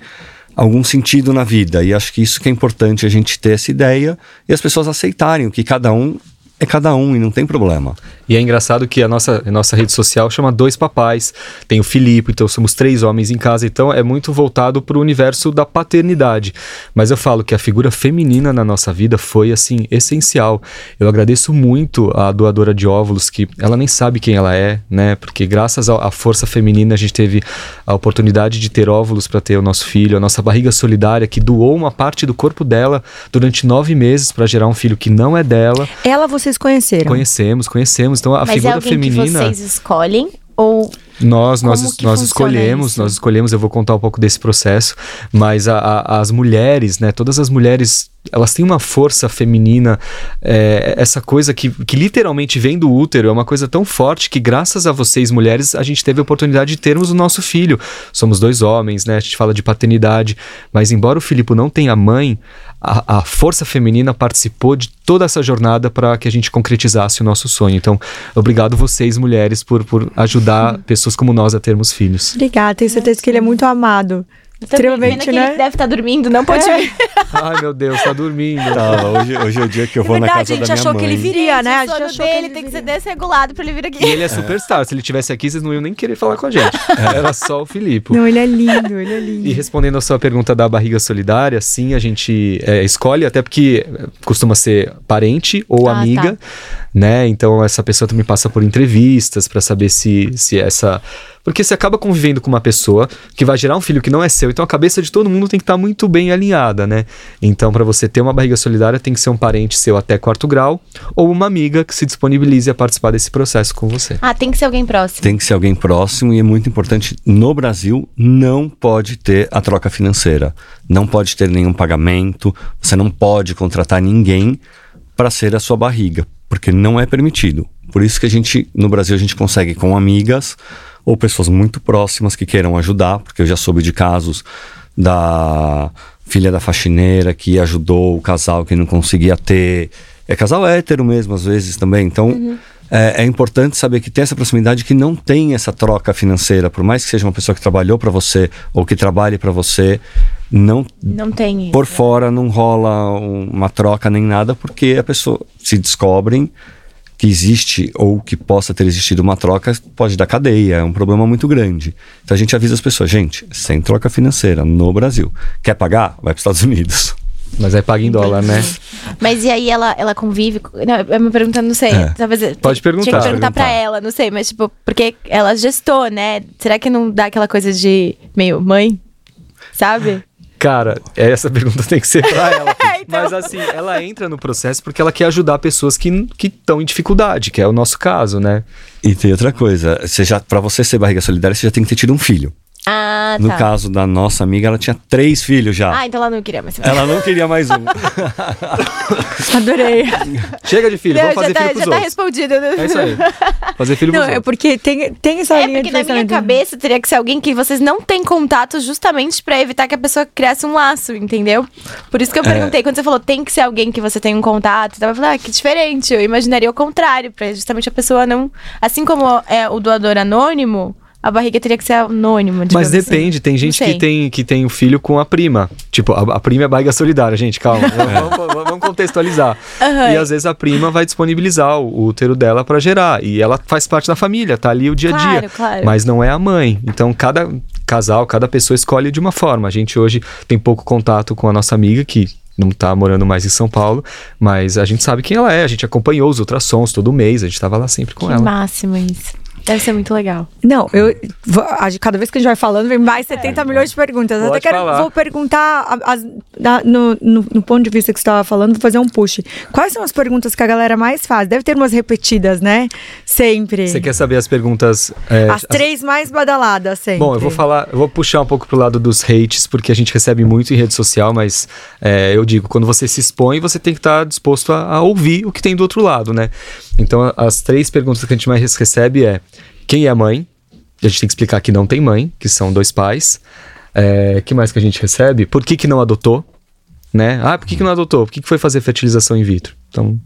algum sentido na vida. E acho que isso que é importante a gente ter essa ideia e as pessoas aceitarem o que cada um é cada um e não tem problema. E é engraçado que a nossa, a nossa rede social chama Dois Papais. Tem o Filipe, então somos três homens em casa. Então é muito voltado para o universo da paternidade. Mas eu falo que a figura feminina na nossa vida foi, assim, essencial. Eu agradeço muito a doadora de óvulos, que ela nem sabe quem ela é, né? Porque graças à à força feminina a gente teve a oportunidade de ter óvulos para ter o nosso filho. A nossa barriga solidária, que doou uma parte do corpo dela durante nove meses para gerar um filho que não é dela. Ela vocês conheceram? Conhecemos, conhecemos. Então a Mas é figura alguém feminina. que vocês escolhem ou Nós, nós, nós escolhemos, isso? nós escolhemos, eu vou contar um pouco desse processo, mas a- a- as mulheres, né, todas as mulheres, elas têm uma força feminina, é, essa coisa que, que literalmente vem do útero, é uma coisa tão forte que graças a vocês, mulheres, a gente teve a oportunidade de termos o nosso filho. Somos dois homens, né, a gente fala de paternidade, mas embora o Filipe não tenha mãe, a, a força feminina participou de toda essa jornada para que a gente concretizasse o nosso sonho. Então, obrigado vocês, mulheres, por, por ajudar [LAUGHS] pessoas como nós a termos filhos. Obrigada, tenho certeza que ele é muito amado. Extremamente, Pena que né? ele deve estar dormindo, não pode vir. Ai, meu Deus, tá dormindo. Tá, hoje, hoje é o dia que eu É vou na verdade, casa a gente da minha achou mãe. que ele viria, né? A gente achou dele que ele tem que ser desregulado pra ele vir E aqui. ele é superstar. Se ele tivesse aqui, vocês não iam nem querer falar com a gente. Era só o Filipe. Não, ele é lindo, ele é lindo. E respondendo a sua pergunta da barriga solidária, sim, a gente é, escolhe, até porque é, costuma ser parente ou Ah, amiga, né? Então essa pessoa também passa por entrevistas para saber se, se essa. Porque você acaba convivendo com uma pessoa que vai gerar um filho que não é seu, então a cabeça de todo mundo tem que estar muito bem alinhada, né? Então, para você ter uma barriga solidária, tem que ser um parente seu até quarto grau ou uma amiga que se disponibilize a participar desse processo com você. Ah, tem que ser alguém próximo. Tem que ser alguém próximo e é muito importante. No Brasil, não pode ter a troca financeira. Não pode ter nenhum pagamento. Você não pode contratar ninguém para ser a sua barriga, porque não é permitido. Por isso que a gente, no Brasil, a gente consegue com amigas ou pessoas muito próximas que queiram ajudar, porque eu já soube de casos da filha da faxineira que ajudou o casal que não conseguia ter. É casal hétero mesmo, às vezes também. Então, é, é importante saber que tem essa proximidade que não tem essa troca financeira, por mais que seja uma pessoa que trabalhou para você ou que trabalhe para você, não Não tem isso. por fora não rola um- uma troca nem nada, porque a pessoa se descobrem que existe ou que possa ter existido uma troca, pode dar cadeia, é um problema muito grande. Então a gente avisa as pessoas, gente, sem troca financeira no Brasil. Quer pagar? Vai para os Estados Unidos. Mas aí paga em dólar, né? Mas e aí ela, ela convive. com- Não, é uma pergunta, não sei. É. Talvez. Pode perguntar. Tinha que perguntar pra ela, não sei, mas tipo, porque ela gestou, né? Será que não dá aquela coisa de meio mãe? Sabe? Cara, essa pergunta tem que ser pra ela. [LAUGHS] Então. Mas assim, ela entra no processo porque ela quer ajudar pessoas que estão em dificuldade, que é o nosso caso, né? E tem outra coisa, você já, para você ser barriga solidária, você já tem que ter tido um filho. Ah, No tá. caso da nossa amiga, ela tinha três filhos já. Ah, então ela não queria mais. Ela não queria mais um. [LAUGHS] Adorei. Chega de filho, Não, vamos fazer já tá, filho pros já tá outros. respondido. né? É isso aí. Fazer filho Não, pros é outros. porque tem, tem essa É, linha porque de na minha pensamento. cabeça teria que ser alguém que vocês não têm contato justamente pra evitar que a pessoa criasse um laço, entendeu? Por isso que eu perguntei, quando você falou tem que ser alguém que você tem um contato, eu falei, ah, que diferente. Eu imaginaria o contrário, pra justamente a pessoa não. Assim como é o doador anônimo, a barriga teria que ser anônima. Mas assim. depende, tem gente que tem, que tem o filho com a prima. Tipo, a, a prima é barriga solidária, gente, calma. [LAUGHS] vamos, vamos- vamos contextualizar. Aham. E às vezes a prima vai disponibilizar o útero dela pra gerar. E ela faz parte da família, tá ali o dia a dia. Claro, claro. Mas não é a mãe. Então, cada casal, cada pessoa escolhe de uma forma. A gente hoje tem pouco contato com a nossa amiga, que não tá morando mais em São Paulo, mas a gente sabe quem ela é. A gente acompanhou os ultrassons todo mês, a gente tava lá sempre com Que ela. máximo isso. Deve ser muito legal. Não, eu. Cada vez que a gente vai falando, vem mais 70 milhões de perguntas. Pode Até quero, falar. vou perguntar, as- da- no, no- no ponto de vista que você estava falando, vou fazer um push. Quais são as perguntas que a galera mais faz? Deve ter umas repetidas, né? Sempre. Você quer saber as perguntas? é, As três mais badaladas, sempre. Bom, eu vou falar, eu vou puxar um pouco pro lado dos hates, porque a gente recebe muito em rede social, mas é, eu digo, quando você se expõe, você tem que estar disposto a, a ouvir o que tem do outro lado, né? Então, a- as três perguntas que a gente mais recebe é quem é mãe? A gente tem que explicar que não tem mãe, que são dois pais. É, que mais que a gente recebe? Por que, que não adotou? Né? Ah, por que, que não adotou? Por que, que foi fazer fertilização in vitro? Então,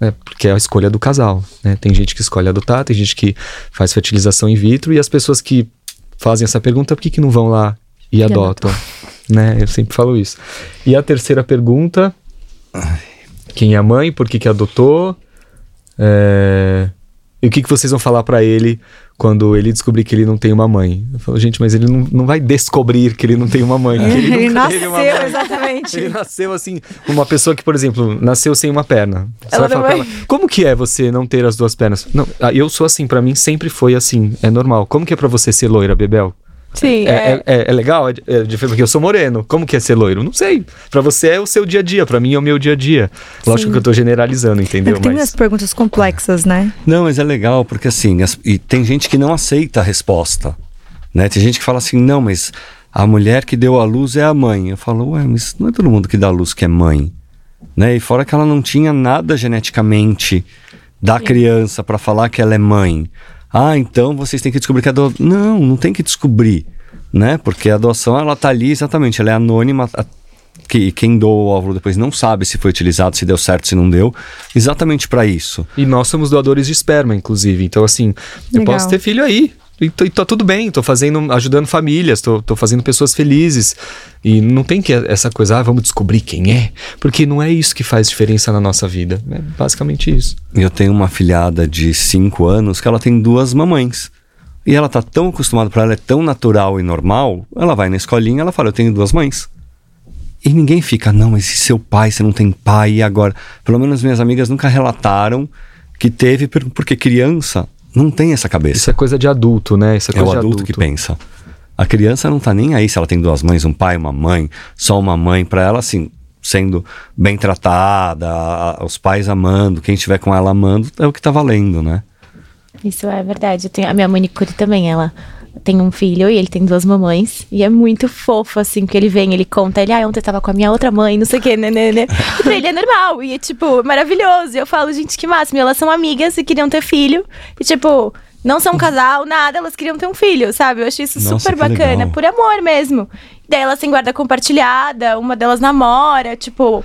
né, porque é a escolha do casal. Né? Tem gente que escolhe adotar, tem gente que faz fertilização in vitro, e as pessoas que fazem essa pergunta, por que, que não vão lá e adotam? Né? Eu sempre falo isso. E a terceira pergunta: quem é a mãe? Por que, que adotou? É, E o que, que vocês vão falar pra ele quando ele descobrir que ele não tem uma mãe? Eu falo, gente, mas ele não, não vai descobrir que ele não tem uma mãe. que [LAUGHS] ele, Ele nasceu, mãe. exatamente. Ele nasceu assim, uma pessoa que, por exemplo, nasceu sem uma perna. Você Ela vai falar não pra vai- ela, como que é você não ter as duas pernas? Não, ah, eu sou assim, pra mim sempre foi assim, é normal. Como que é pra você ser loira, Bebel? Sim, É, é, é- é legal? É, é diferente, porque eu sou moreno. Como que é ser loiro? Não sei. Pra você é o seu dia a dia, pra mim é o meu dia a dia. Lógico Sim. que eu tô generalizando, É entendeu? que tem Mas umas perguntas complexas, né? Não, mas é legal, porque assim, as- e tem gente que não aceita a resposta. Né? Tem gente que fala assim, não, mas a mulher que deu a luz é a mãe. Eu falo, ué, mas não é todo mundo que dá a luz que é mãe. Né? E fora que ela não tinha nada geneticamente da criança para falar que ela é mãe. Ah, então vocês têm que descobrir que é do... Não, não tem que descobrir. Né? Porque a adoção, ela tá ali exatamente, ela é anônima. a- Que quem doou o óvulo depois não sabe se foi utilizado, se deu certo, se não deu. Exatamente para isso. E nós somos doadores de esperma, inclusive. Então, assim, eu Legal. posso ter filho aí. E, e tá tudo bem, tô fazendo, ajudando famílias, tô, tô fazendo pessoas felizes. E não tem que essa coisa, ah, vamos descobrir quem é. Porque não é isso que faz diferença na nossa vida. É basicamente isso. Eu tenho uma filhada de 5 anos que ela tem duas mamães. E ela tá tão acostumada para ela, é tão natural e normal. Ela vai na escolinha, ela fala: Eu tenho duas mães. E ninguém fica, não, mas e seu pai? Você não tem pai e agora? Pelo menos minhas amigas nunca relataram que teve, por- porque criança não tem essa cabeça. Isso é coisa de adulto, né? Isso é É coisa o de adulto, que pensa. A criança não tá nem aí se ela tem duas mães, um pai, uma mãe, só uma mãe. Pra ela, assim, sendo bem tratada, os pais amando, quem estiver com ela amando, é o que tá valendo, né? Isso é verdade. Eu tenho, a minha manicure também, ela tem um filho e ele tem duas mamães. E é muito fofo, assim, que ele vem, ele conta, ele, ah, ontem eu tava com a minha outra mãe, não sei o que, né, né, né. E pra ele é normal. E é, tipo, maravilhoso. E eu falo, gente, que máximo. E elas são amigas e queriam ter filho. E, tipo, não são um casal, nada, elas queriam ter um filho, sabe? Eu achei isso Nossa, super bacana, legal. por amor mesmo. E daí elas têm guarda compartilhada, uma delas namora, tipo.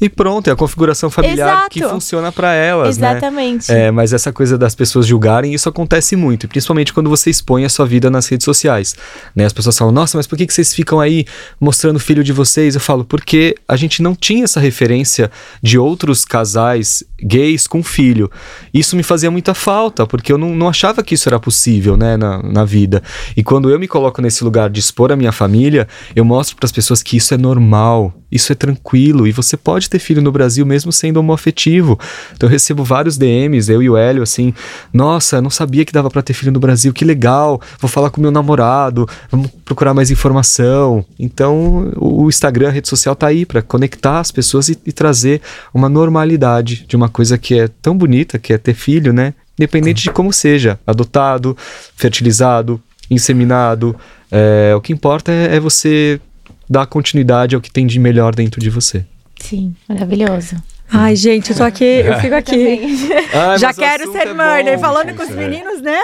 E pronto, é a configuração familiar Exato. que funciona pra elas, né? Exatamente. É, mas essa coisa das pessoas julgarem, isso acontece muito, principalmente quando você expõe a sua vida nas redes sociais. Né? As pessoas falam, nossa, mas por que, que vocês ficam aí mostrando o filho de vocês? Eu falo, porque a gente não tinha essa referência de outros casais gays com filho. Isso me fazia muita falta, porque eu não, não achava que isso era possível né, na, na vida. E quando eu me coloco nesse lugar de expor a minha família, eu mostro para as pessoas que isso é normal, isso é tranquilo, e você pode ter filho no Brasil mesmo sendo homoafetivo. Então eu recebo vários DMs, eu e o Hélio, assim, nossa, não sabia que dava para ter filho no Brasil, que legal, vou falar com meu namorado, vamos procurar mais informação. Então o Instagram, a rede social tá aí para conectar as pessoas e, e trazer uma normalidade de uma coisa que é tão bonita, que é ter filho, né? Independente de como seja, adotado, fertilizado, inseminado, é, o que importa é, é você dar continuidade ao que tem de melhor dentro de você. Sim, maravilhoso. Ai, gente, eu tô aqui, eu fico aqui. [LAUGHS] Ai, Já quero ser é murder. bom, Falando gente, com os é. meninos, né?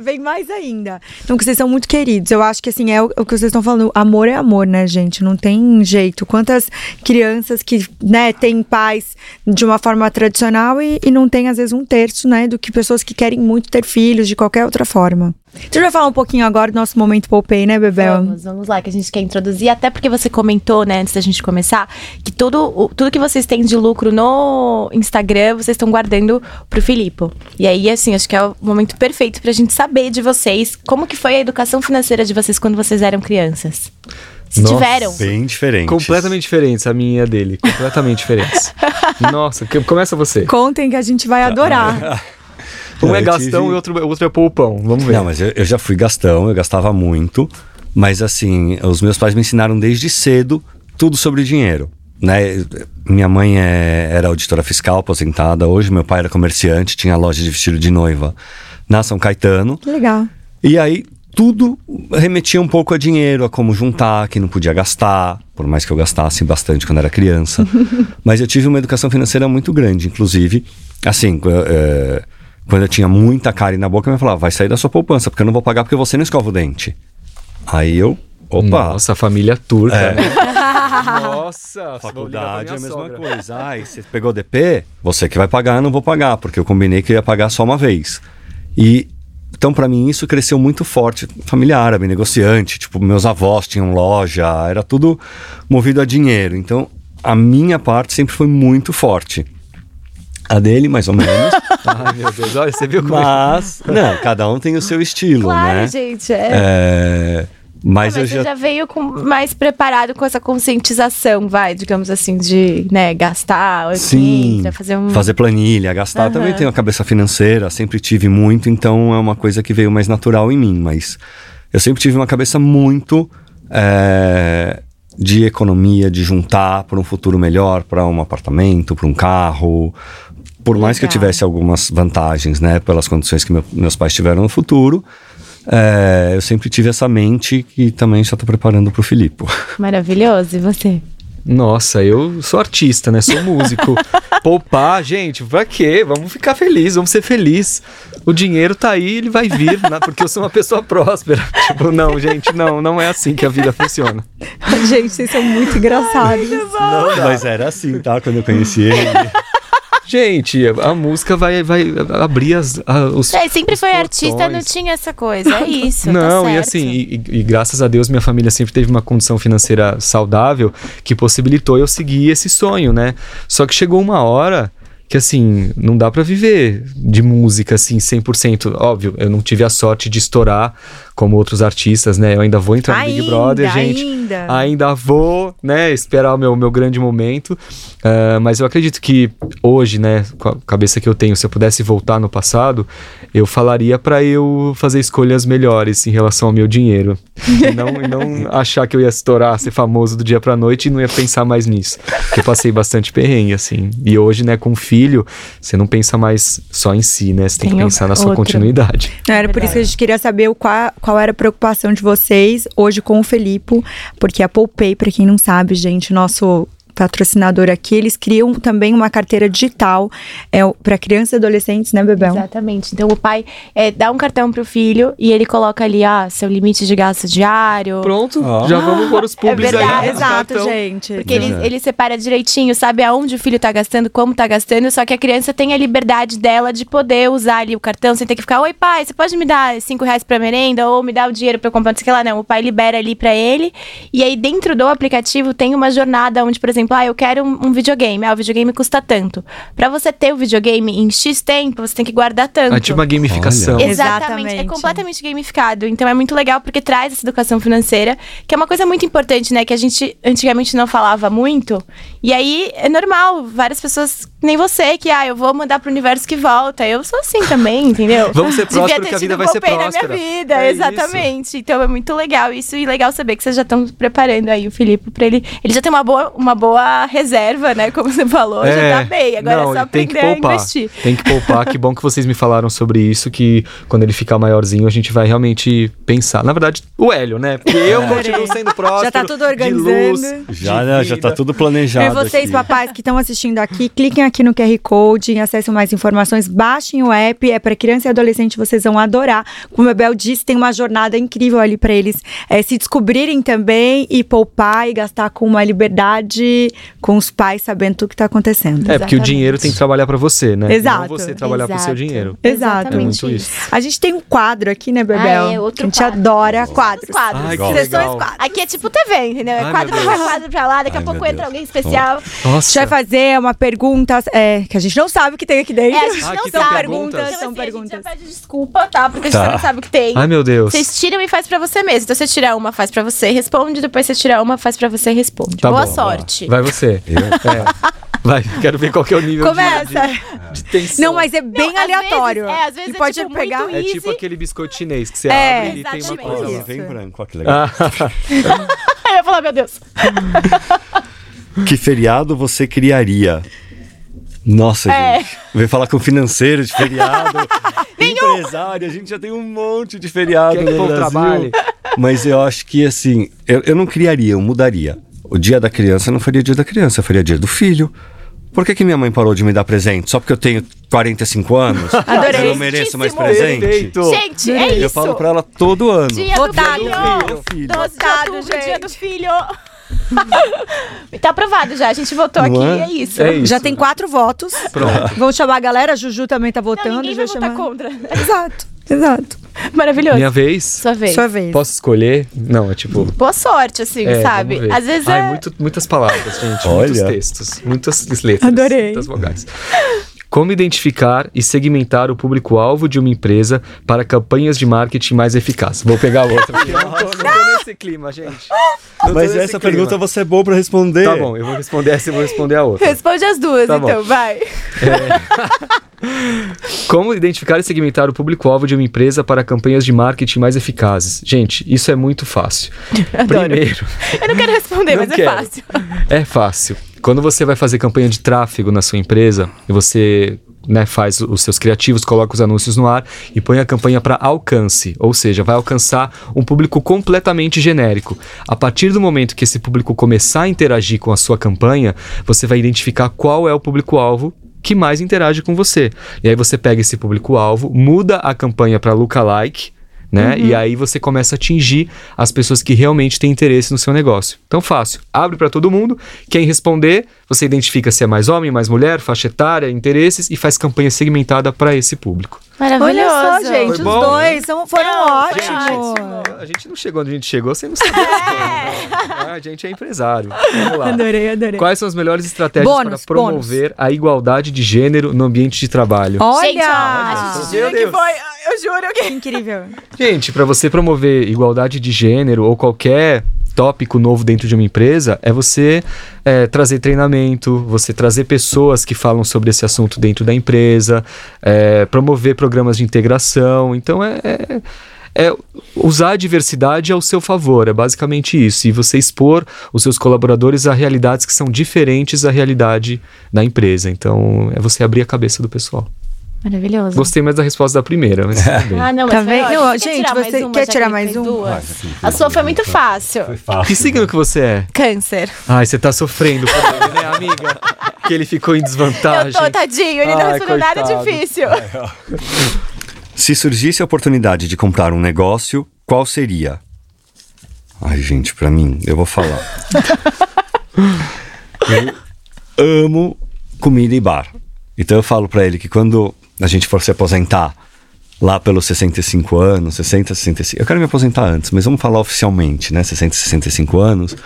Vem mais ainda. Então, que vocês são muito queridos. Eu acho que, assim, é o, o que vocês estão falando. Amor é amor, né, gente? Não tem jeito. Quantas crianças que, né, têm pais de uma forma tradicional e, e não tem, às vezes, um terço, né, do que pessoas que querem muito ter filhos de qualquer outra forma. A gente vai falar um pouquinho agora do nosso momento Poupei, né, Bebel? Vamos, vamos lá, que a gente quer introduzir, até porque você comentou, né, antes da gente começar, que tudo, tudo que vocês têm de lucro no Instagram, vocês estão guardando pro Filipe. E aí, assim, acho que é o momento perfeito pra gente saber de vocês como que foi a educação financeira de vocês quando vocês eram crianças. Se Nossa. tiveram. Bem diferente. Completamente diferentes, a minha e a dele. Completamente diferentes. [LAUGHS] Nossa, que- começa você. Contem que a gente vai adorar. [LAUGHS] Um é eu gastão tive- e outro, outro é poupão. Vamos ver. Não, mas eu, eu já fui gastão, eu gastava muito. Mas assim, os meus pais me ensinaram desde cedo tudo sobre dinheiro. Né? Minha mãe é- era auditora fiscal, aposentada. Hoje meu pai era comerciante, tinha loja de vestido de noiva na São Caetano. Que legal. E aí tudo remetia um pouco a dinheiro, a como juntar, que não podia gastar, por mais que eu gastasse bastante quando era criança. [LAUGHS] Mas eu tive uma educação financeira muito grande, inclusive, assim, eh, quando eu tinha muita cárie na boca, eu me falava, vai sair da sua poupança, porque eu não vou pagar porque você não escova o dente. Aí eu, opa, Nossa, família turca, É. né? [LAUGHS] Nossa, faculdade é a mesma coisa. coisa. Ai, você pegou DP? Você que vai pagar, eu não vou pagar, porque eu combinei que eu ia pagar só uma vez. E então para mim isso cresceu muito forte, família árabe, negociante, tipo meus avós tinham loja, era tudo movido a dinheiro. Então a minha parte sempre foi muito forte. A dele mais ou menos, [LAUGHS] Ai, meu Deus, olha, você viu como é mas [LAUGHS] não, cada um tem o seu estilo, Claro, né? gente, é. É, mas Ah, eu mas já você já veio com, mais preparado com essa conscientização, vai, digamos assim, de né, gastar, Sim, entra, fazer um. fazer planilha, gastar. Aham. Também tenho a cabeça financeira, sempre tive muito, então é uma coisa que veio mais natural em mim. Mas eu sempre tive uma cabeça muito é, de economia, de juntar para um futuro melhor, para um apartamento, para um carro. Por mais que eu tivesse algumas vantagens, né, pelas condições que meu- meus pais tiveram no futuro, é, eu sempre tive essa mente que também já estou preparando para o Filipe. [LAUGHS] Maravilhoso. E você? Nossa, eu sou artista, né? Sou músico. [LAUGHS] Poupar, gente, pra quê? Vamos ficar felizes, vamos ser felizes. O dinheiro tá aí, ele vai vir, né? porque eu sou uma pessoa próspera. [LAUGHS] Tipo, não, gente, não, não é assim que a vida funciona. gente, vocês são muito engraçados. Não, mas era assim, tá? Quando eu conheci ele. Gente, a música vai, vai abrir as, a- os. É, sempre os foi artista, não portões. tinha essa coisa. É [LAUGHS] isso. tá Não, e certo. assim, e, e- e graças a Deus minha família sempre teve uma condição financeira saudável que possibilitou eu seguir esse sonho, né? Só que chegou uma hora que assim, não dá pra viver de música assim 100%. Óbvio, eu não tive a sorte de estourar como outros artistas, né? Eu ainda vou entrar no Big Ainda, Brother, gente. ainda. Ainda vou, né, esperar o meu, meu grande momento. Ah, mas eu acredito que hoje, né, com a cabeça que eu tenho, se eu pudesse voltar no passado, eu falaria pra eu fazer escolhas melhores em relação ao meu dinheiro. E não, e não [LAUGHS] achar que eu ia estourar, ser famoso do dia pra noite e não ia pensar mais nisso. Porque eu passei bastante perrengue, assim. E hoje, né, com filho, você não pensa mais só em si, né? Você tem, Tem que pensar na sua outro. continuidade. Não, era por isso que a gente queria saber o qual, qual era a preocupação de vocês hoje com o Felipe, porque a Poupei, pra quem não sabe, gente, nosso patrocinador aqui, eles criam também uma carteira digital é, para crianças e adolescentes, né, Bebel? Exatamente. Então o pai é, dá um cartão pro filho e ele coloca ali, ah, seu limite de gasto diário. Pronto, Ó. já vamos pôr os [LAUGHS] pubs É verdade. aí. [LAUGHS] Exato, cartão. gente. Porque ele, Verdade. ele separa direitinho, sabe aonde o filho tá gastando, como tá gastando, só que a criança tem a liberdade dela de poder usar ali o cartão sem ter que ficar, oi pai, você pode me dar cinco reais pra merenda ou me dar o dinheiro pra eu comprar, não sei o que lá, não. O pai libera ali pra ele. E aí dentro do aplicativo tem uma jornada onde, por exemplo, ah, eu quero um, um videogame. Ah, o videogame custa tanto. Pra você ter o videogame em X tempo, você tem que guardar tanto. É tipo uma gamificação. Olha. Exatamente. É Exatamente. completamente gamificado. Então é muito legal porque traz essa educação financeira, que é uma coisa muito importante, né? Que a gente antigamente não falava muito. E aí é normal, várias pessoas, nem você, que ah, eu vou mandar pro universo que volta. Eu sou assim também, entendeu? [LAUGHS] Vamos ser Devia prósperos ter que a vida vai ser Popeye na próspera. minha vida, É exatamente. Então é muito legal isso e legal saber que vocês já estão preparando aí o Felipe para ele. Ele já tem uma boa, uma boa reserva, né? Como você falou, já tá bem. Agora não, é só tem que aprender a investir. Tem que poupar. que bom que vocês me falaram sobre isso, que quando ele ficar maiorzinho a gente vai realmente pensar. Na verdade, o Hélio, né? Porque eu continuo sendo próspero. Já tá tudo de luz, organizando. de Já, né, já tá tudo planejado. E vocês, aqui. papais que estão assistindo aqui, cliquem aqui aqui no QR Code, acessem mais informações, baixem o app, é para criança e adolescente, vocês vão adorar. Como a Bel disse, tem uma jornada incrível ali para eles é, se descobrirem também e poupar e gastar com uma liberdade com os pais sabendo tudo que tá acontecendo. É, porque o Exatamente. dinheiro tem que trabalhar pra você, né? Exato. Não você trabalhar pro seu Exato. dinheiro. Exato. É muito isso. A gente tem um quadro aqui, né, Bebel? Ah, é, outro a gente quadro. adora quadros. quadros. Ai, que Legal. Sessões quadros. Aqui é tipo TV, entendeu? É Ai, quadro pra quadro pra lá, daqui Ai, a pouco entra alguém especial. A Nossa. gente vai fazer uma pergunta é, que a gente não sabe o que tem aqui dentro. É, a gente Ah, [LAUGHS] não sabe. perguntas? Então, São assim, perguntas. A gente já pede desculpa, tá? Porque a gente Tá. não sabe o que tem. Ai, meu Deus. Vocês tiram e faz pra você mesmo. Então você tira uma, faz pra você, responde. Depois você tira uma, faz pra você, responde. Tá Boa bom, sorte. Vai você. Eu? É. Vai, quero ver qual que é o nível de- Começa. de, de tensão. Não, mas é bem Não, aleatório. vezes- é, às vezes e é, pode tipo, pegar. muito É tipo aquele biscoito chinês que você É, abre e ele tem uma coisa lá vem branco, olha que legal. Ah, [LAUGHS] Aí eu ia falar, meu Deus. [LAUGHS] Que feriado você criaria? Nossa, É. gente. Veio falar com financeiro de feriado. [LAUGHS] empresário, a gente já tem um monte de feriado Quer no Brasil. trabalhe? Mas eu acho que assim, eu, eu não criaria, eu mudaria. O dia da criança eu não faria dia da criança, eu faria dia do filho. Por que, que minha mãe parou de me dar presente? Só porque eu tenho 45 anos? [LAUGHS] Adorei. Eu não mereço mais presente? Perfeito. Gente, é isso. Eu falo pra ela todo ano. Dia Votado. do Dia filho. do filho. 12 de Votado, outubro, dia do filho. [LAUGHS] tá aprovado já, a gente votou Não aqui é? e é isso. É isso. Já tem quatro votos. Pronto. Vamos chamar a galera, a Juju também tá Não, votando. ninguém vai já votar chama- contra. [LAUGHS] Exato, exato. Maravilhoso. Minha vez. Sua vez. Sua vez. Posso escolher? Não, é tipo. Boa sorte, assim, É, sabe? Às vezes Ai, é... muito- muitas palavras, gente. Olha. Muitos textos. Muitas letras. Adorei. Muitas vogais. Como identificar e segmentar o público-alvo de uma empresa para campanhas de marketing mais eficazes? Vou pegar outra, porque eu não tô, não tô nesse clima, gente. Não Mas essa clima. pergunta você é boa pra responder. Tá bom, eu vou responder essa e vou responder a outra. Responde as duas, Tá bom. então, vai. [LAUGHS] Como identificar e segmentar o público-alvo de uma empresa para campanhas de marketing mais eficazes? Gente, isso é muito fácil. [LAUGHS] Adoro. Primeiro, Eu não quero responder, Não mas quero. é fácil. é fácil. Quando você vai fazer campanha de tráfego na sua empresa e você né, faz os seus criativos, coloca os anúncios no ar e põe a campanha para alcance, ou seja, vai alcançar um público completamente genérico. A partir do momento que esse público começar a interagir com a sua campanha, você vai identificar qual é o público-alvo que mais interage com você. E aí você pega esse público-alvo, muda a campanha para lookalike, né? E aí você começa a atingir as pessoas que realmente têm interesse no seu negócio. Então, fácil. Abre para todo mundo. Quem responder, você identifica se é mais homem, mais mulher, faixa etária, interesses e faz campanha segmentada para esse público. Maravilhoso. Olha só, gente, Foi os bom, dois são, foram Não, ótimos. ótimo. A gente não chegou onde a gente chegou sem não saber. É. A gente é empresário. Vamos lá. Adorei, adorei. Quais são as melhores estratégias Bônus, para promover a igualdade de gênero no ambiente de trabalho? Olha! Gente, ó, a gente Meu jura que Deus. foi... Eu juro que... Incrível. Gente, para você promover igualdade de gênero ou qualquer tópico novo dentro de uma empresa, é você é, trazer treinamento, você trazer pessoas que falam sobre esse assunto dentro da empresa, é, promover programas de integração. Então, é, é- é usar a diversidade ao seu favor, é basicamente isso. E você expor os seus colaboradores a realidades que são diferentes da realidade da empresa. Então, é você abrir a cabeça do pessoal. Maravilhoso. Gostei mais da resposta da primeira, mas bem. [LAUGHS] Ah, não, mas Tá foi vendo? ótimo. Não, gente, tirar mais você uma, quer tirar mais fez um? duas? A sua foi muito fácil. Foi fácil. Que signo que você é? Câncer. Ai, você tá sofrendo por ele, né, amiga? Que ele ficou em Eu desvantagem. tô, tadinho, ele não Ai, respondeu nada difícil. Se surgisse a oportunidade de comprar um negócio, qual seria? Ai, gente, pra mim, eu vou falar. [LAUGHS] eu amo comida e bar. Então eu falo pra ele que quando a gente for se aposentar lá pelos 65 anos, 60, 65, eu quero me aposentar antes, mas vamos falar oficialmente, né? 60, 65 anos.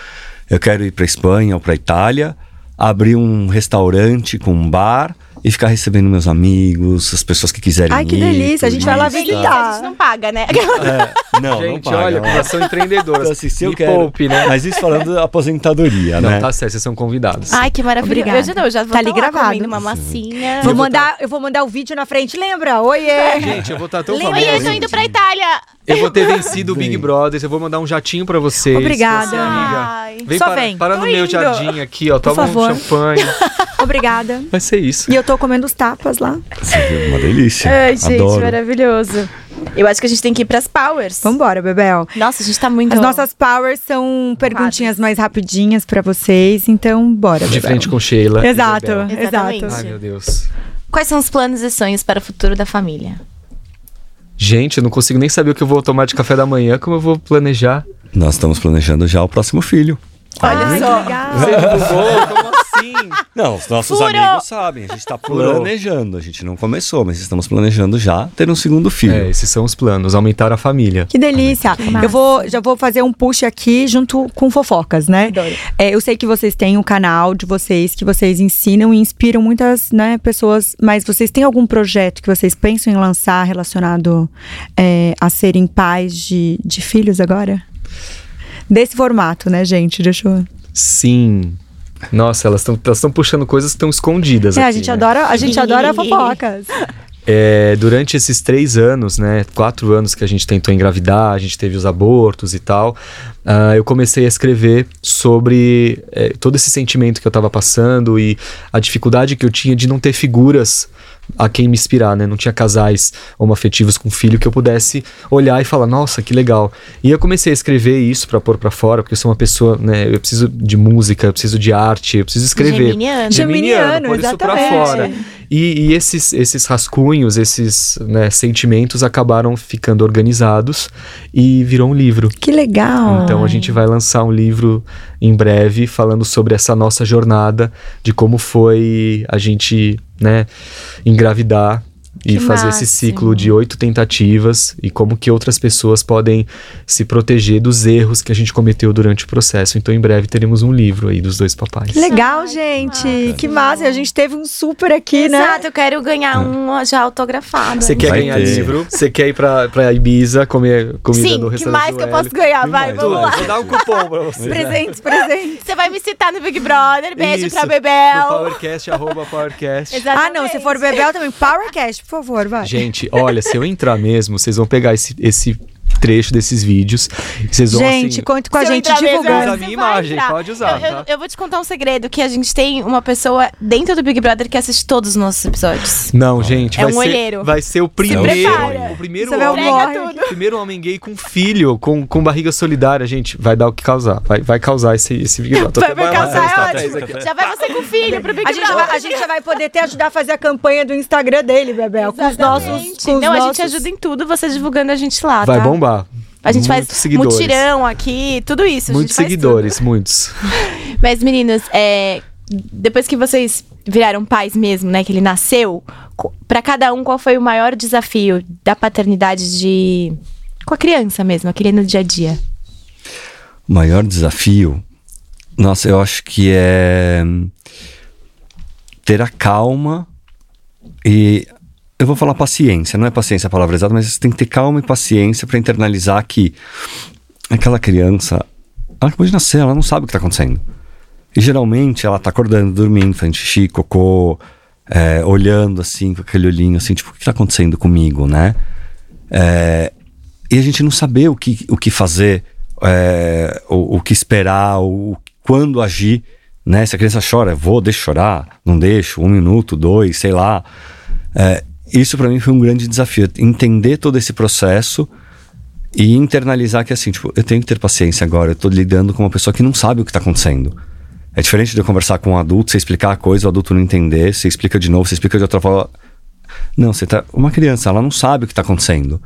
Eu quero ir pra Espanha ou pra Itália, abrir um restaurante com um bar e ficar recebendo meus amigos, as pessoas que quiserem Ai, que ir, delícia, a gente vai lá visitar. A gente não paga, né? É, [LAUGHS] não, não Gente, paga, olha, não. população empreendedora. Então, assim, se eu Me quero, poupe, né? Mas isso falando da aposentadoria, Não, né? tá certo, vocês são convidados. Ai, que maravilhoso. Obrigada. Eu já, não, eu já vou Tá ali tá lá gravado. comendo uma massinha. Vou Eu vou mandar, eu vou mandar o vídeo na frente, lembra? Oiê! Gente, eu vou estar tão Lembra- Oi, eu famoso. tô indo pra Itália. Eu vou ter [LAUGHS] vencido o Big. Brother, eu vou mandar um jatinho pra vocês. Obrigada. Você, amiga. Vem Só para, vem. para no Tô meu indo. jardim aqui, ó. Por Toma um champanhe. [LAUGHS] Obrigada. Vai ser isso. E eu tô comendo os tapas lá. Você viu? Uma delícia. Ai, gente, Adoro. maravilhoso. Eu acho que a gente tem que ir pras powers. Vambora, Bebel. Nossa, a gente tá muito. As nossas powers são perguntinhas mais rapidinhas pra vocês, então bora, De Bebel. frente com Sheila. e Exato, exato. Ai, meu Deus. Quais são os planos e sonhos para o futuro da família? Gente, eu não consigo nem saber o que eu vou tomar de café da manhã, como eu vou planejar. Nós estamos planejando já o próximo filho. Olha Ai, só. que legal. Você? Como assim? Não, os nossos Furou! amigos sabem. A gente está planejando. A gente não começou, mas estamos planejando já ter um segundo filho. É, esses são os planos, aumentar a família. Que delícia. massa. eu vou, já vou fazer um push aqui junto com fofocas, né? É, eu sei que vocês têm um canal de vocês que vocês ensinam e inspiram muitas né, pessoas, mas vocês têm algum projeto que vocês pensam em lançar relacionado é, a serem pais de, de filhos agora? Desse formato, né, gente? Deixa eu. Sim. Nossa, elas estão elas tão puxando coisas que estão escondidas É, a aqui, gente né? adora, a gente adora fofocas. É, durante esses três anos, né, quatro anos que a gente tentou engravidar, a gente teve os abortos e tal, ah, eu comecei a escrever sobre é, todo esse sentimento que eu estava passando e a dificuldade que eu tinha de não ter figuras a quem me inspirar, né? Não tinha casais homoafetivos com filho que eu pudesse olhar e falar, nossa, que legal. E eu comecei a escrever isso para pôr para fora, porque eu sou uma pessoa, né? Eu preciso de música, eu preciso de arte, eu preciso escrever. Geminiano. Geminiano, pôr isso pra fora. E, e esses, esses rascunhos, esses né, sentimentos acabaram ficando organizados e virou um livro. Que legal. Então a gente vai lançar um livro em breve falando sobre essa nossa jornada, de como foi a gente, né, engravidar e Que fazer esse máximo. ciclo de oito tentativas e como que outras pessoas podem se proteger dos erros que a gente cometeu durante o processo. Então em breve teremos um livro aí dos dois papais. Que legal, Ai, que gente. massa. Que massa. A gente teve um super aqui, né? Exato, eu quero ganhar um já autografado. Você quer Vai ganhar ter. livro? Você quer ir pra, pra Ibiza comer comida Sim, no que restaurante mais que eu posso ganhar? Que Vai, mais? vamos lá. Vou dar um cupom pra você. Presentes, presentes. Você vai me citar no Big Brother. Beijo Isso, pra No Bebel. Powercast, arroba Powercast. Ah, Exatamente. não. Se for Bebel também. Powercast, por favor, vai. Gente, olha, se eu entrar mesmo, vocês vão pegar esse, esse trecho desses vídeos. Vocês vão Gente, assim, conte com a gente divulgando. A minha imagem, pode usar, Eu, eu- tá? eu vou te contar um segredo, que a gente tem uma pessoa dentro do Big Brother que assiste todos os nossos episódios. Não, gente, É vai um ser, olheiro. vai ser o primeiro, o primeiro homem, o primeiro homem gay com filho, com, com barriga solidária, gente, vai dar o que causar, vai, vai causar esse esse Big Brother. Vai, vai causar, essa é ótimo. Já vai você com o filho pro Big A gente, Brother. vai- a gente já vai poder te ajudar a fazer a campanha do Instagram dele, Bebel. Com os nossos. Com os Não, a gente nossos- ajuda em tudo, você divulgando a gente lá, Vai tá? Bombar. A gente Muitos faz seguidores. mutirão aqui, tudo isso. a gente Muitos faz seguidores, muitos. [LAUGHS] Mas, meninos, é, depois que vocês viraram pais mesmo, né? Que ele nasceu, pra cada um, qual foi o maior desafio da paternidade de. com a criança mesmo, aquele no dia a dia? O maior desafio, nossa, eu acho que é ter a calma e eu vou falar paciência, não é paciência a palavra exata, mas você tem que ter calma e paciência para internalizar que aquela criança, ela acabou de nascer, ela não sabe o que está acontecendo. E geralmente ela tá acordando, dormindo, fazendo xixi, cocô, é, olhando assim, com aquele olhinho assim, tipo, o que tá acontecendo comigo, né? É, e a gente não saber o que, o que fazer, é, o, o que esperar, o, quando agir, né? Se a criança chora, vou, deixa chorar, não deixo, um minuto, dois, sei lá. É, isso para mim foi um grande desafio, entender todo esse processo e internalizar que assim, tipo, eu tenho que ter paciência agora, eu tô lidando com uma pessoa que não sabe o que tá acontecendo. É diferente de eu conversar com um adulto, você explicar a coisa, o adulto não entender, você explica de novo, você explica de outra forma. Não, você tá. Uma criança, ela não sabe o que tá acontecendo.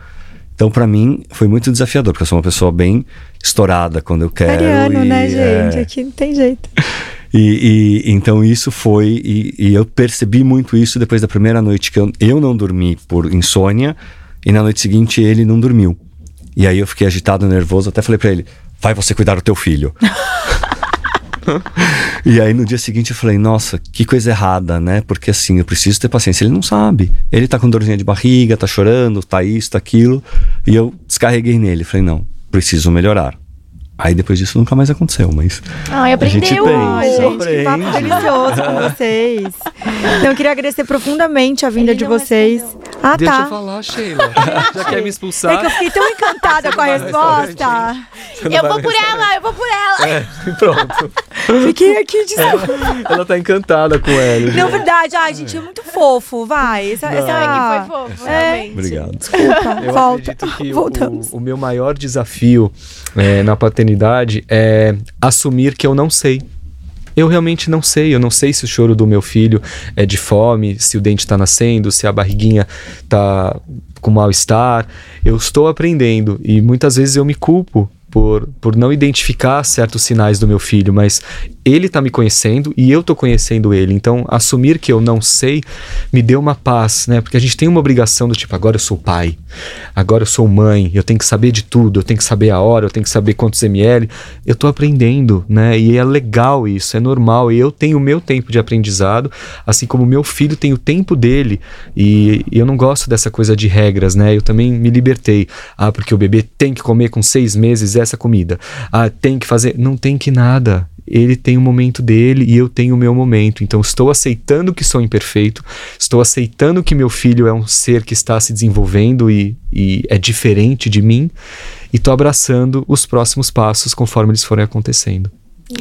Então, para mim, foi muito desafiador, porque eu sou uma pessoa bem estourada quando eu quero. Ariano, e, né, gente? é, Aqui não tem jeito. [LAUGHS] e, e- então isso foi e, e eu percebi muito isso depois da primeira noite que eu, eu não dormi por insônia e na noite seguinte ele não dormiu. E aí eu fiquei agitado nervoso até falei pra ele vai você cuidar do teu filho. [LAUGHS] E aí no dia seguinte eu falei nossa que coisa errada né? Porque assim eu preciso ter paciência. Ele não sabe. Ele tá com dorzinha de barriga tá chorando tá isso tá aquilo. E eu descarreguei nele. Falei não preciso melhorar Aí depois disso nunca mais aconteceu, mas. Ai, A gente aprendeu. aprende. Ai, gente, que papo Aprende. delicioso com vocês. Então, eu queria agradecer profundamente a vinda Ele de não vocês. Ah, Deixa tá. eu falar, Sheila. Já quer me É que expulsar? eu fiquei tão encantada com a resposta. Não Eu vou por ela, eu vou por ela. É, [LAUGHS] pronto. Fiquei aqui de Ela tá encantada com ele. Não, verdade. Ai, gente, é muito fofo. Vai. Essa, essa... Ai, que foi fofo, É. Obrigado. Desculpa, Eu volta. acredito que Voltamos. o, o meu maior desafio é, na paternidade é assumir que eu não sei. Eu realmente não sei. Eu não sei se o choro do meu filho é de fome, se o dente tá nascendo, se a barriguinha tá com mal-estar. Eu estou aprendendo e muitas vezes eu me culpo por, por não identificar certos sinais do meu filho, mas ele tá me conhecendo e eu tô conhecendo ele. Então, assumir que eu não sei me deu uma paz, né? Porque a gente tem uma obrigação do tipo, agora eu sou pai, agora eu sou mãe, eu tenho que saber de tudo, eu tenho que saber a hora, eu tenho que saber quantos ml. Eu tô aprendendo, né? E é legal isso, é normal. E eu tenho o meu tempo de aprendizado, assim como o meu filho tem o tempo dele. E eu não gosto dessa coisa de regras, né? Eu também me libertei. Ah, porque o bebê tem que comer com seis meses essa comida. Ah, tem que fazer. Não tem que nada ele tem o momento dele e eu tenho o meu momento. Então, estou aceitando que sou imperfeito, estou aceitando que meu filho é um ser que está se desenvolvendo e, e é diferente de mim, e estou abraçando os próximos passos conforme eles forem acontecendo.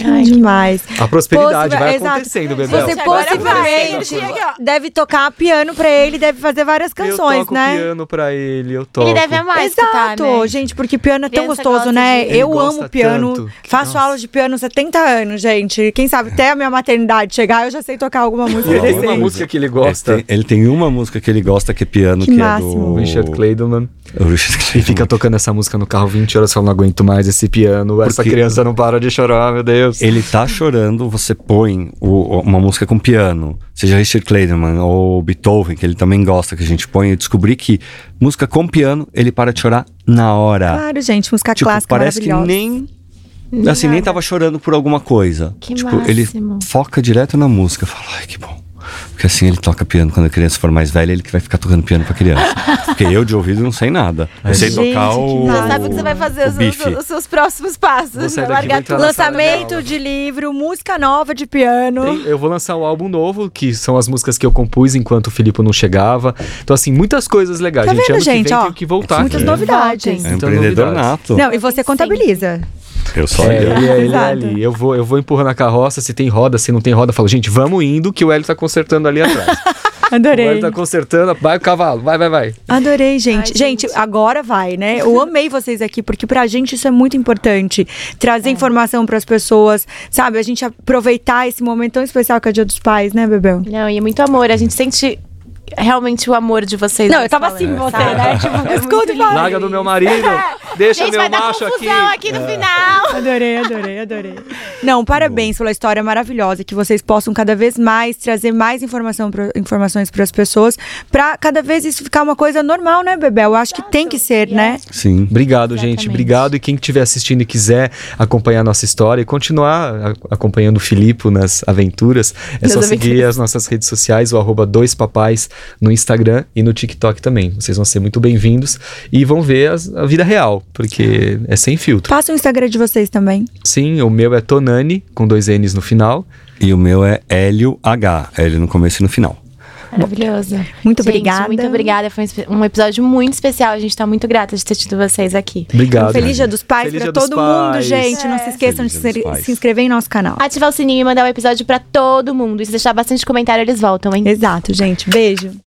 Ai, Demais. A prosperidade Possi- vai exato. acontecendo, Bebel. Você possivelmente deve tocar piano pra ele, deve fazer várias eu canções, toco né? piano pra ele, eu toco. Ele deve amar escutar, Exato, né? gente, porque piano é tão Criança gostoso, né? de- Eu amo piano, tanto faço nossa. aula de piano há 70 anos, gente. Quem sabe até a minha maternidade chegar, eu já sei tocar alguma música E tem decente. uma música que ele gosta, tem, ele tem uma música que ele gosta que é piano, Que que, é do. Richard Clayderman, O Richard e fica tocando essa música no carro 20 horas, falando, não aguento mais esse piano, essa Porque- criança não para de chorar, meu Deus. Ele tá chorando, você põe o- uma música com piano, seja Richard Clayderman ou Beethoven, que ele também gosta que a gente põe. Eu descobri que música com piano, ele para de chorar na hora. Claro, gente, música tipo, clássica parece que nem. Assim, nem tava chorando por alguma coisa. Que tipo, ele máximo. foca direto na música. Fala, ai, que bom. Porque assim ele toca piano quando a criança for mais velha, ele que vai ficar tocando piano pra criança. Porque eu de ouvido não sei nada. Eu sei Gente, tocar o. Você sabe o que você vai fazer, os, os- os seus próximos passos. Vou largar tudo. de Lançamento aula. de livro, música nova de piano. Tem- eu vou lançar um álbum novo, que são as músicas que eu compus enquanto o Filipe não chegava. Então, assim, muitas coisas legais. Tá gente, vendo, ano gente? que vem Ó, tenho que voltar muitas aqui. novidades. É um Muitas empreendedor novidades. nato. Não, e você contabiliza. Eu sou É, eu. ele, é, ele é ali. Eu vou, eu vou empurrando a carroça, se tem roda, se não tem roda, eu falo, gente, vamos indo, que o Hélio tá consertando ali atrás. [LAUGHS] o Adorei. Hélio tá consertando, vai o cavalo, vai, vai, vai. Adorei, gente. Ai, gente. gente. agora vai, né? Eu amei vocês aqui, porque pra gente isso é muito importante. Trazer informação pras pessoas, sabe? A gente aproveitar esse momento tão especial que é o Dia dos Pais, né, Bebel? Não, e é muito amor. A gente sente realmente o amor de vocês. Não, eu tava assim, você, sabe? né? Tipo, É escuta e Larga do meu marido, deixa Gente, meu vai dar macho aqui. confusão aqui, no final. Adorei, adorei, adorei. Não, parabéns pela história maravilhosa. Que vocês possam cada vez mais trazer mais informação pra, informações para as pessoas, pra cada vez isso ficar uma coisa normal, né, Bebel? Eu acho que tem que ser, né? Sim. Obrigado, gente. Exatamente. Obrigado. E quem estiver assistindo e quiser acompanhar a nossa história e continuar acompanhando o Filipe nas aventuras, é só seguir as nossas redes sociais, o arroba dois papais no Instagram e no TikTok também. Vocês vão ser muito bem-vindos e vão ver as- a vida real, porque é sem filtro. Passa o Instagram de vocês também. Sim, o meu é Tonani, com dois N's no final. E o meu é Hélio H. Hélio no começo e no final. Maravilhoso. Muito Gente, obrigada. Muito obrigada. Foi um um episódio muito especial. A gente tá muito grata de ter tido vocês aqui. Obrigado. Um feliz Dia dos Pais dos todo mundo, Pais. gente. Não se esqueçam Feliz de se, se inscrever em nosso canal. Ativar o sininho e mandar o episódio pra todo mundo. E se deixar bastante comentário, eles voltam, hein? Exato, gente. Beijo.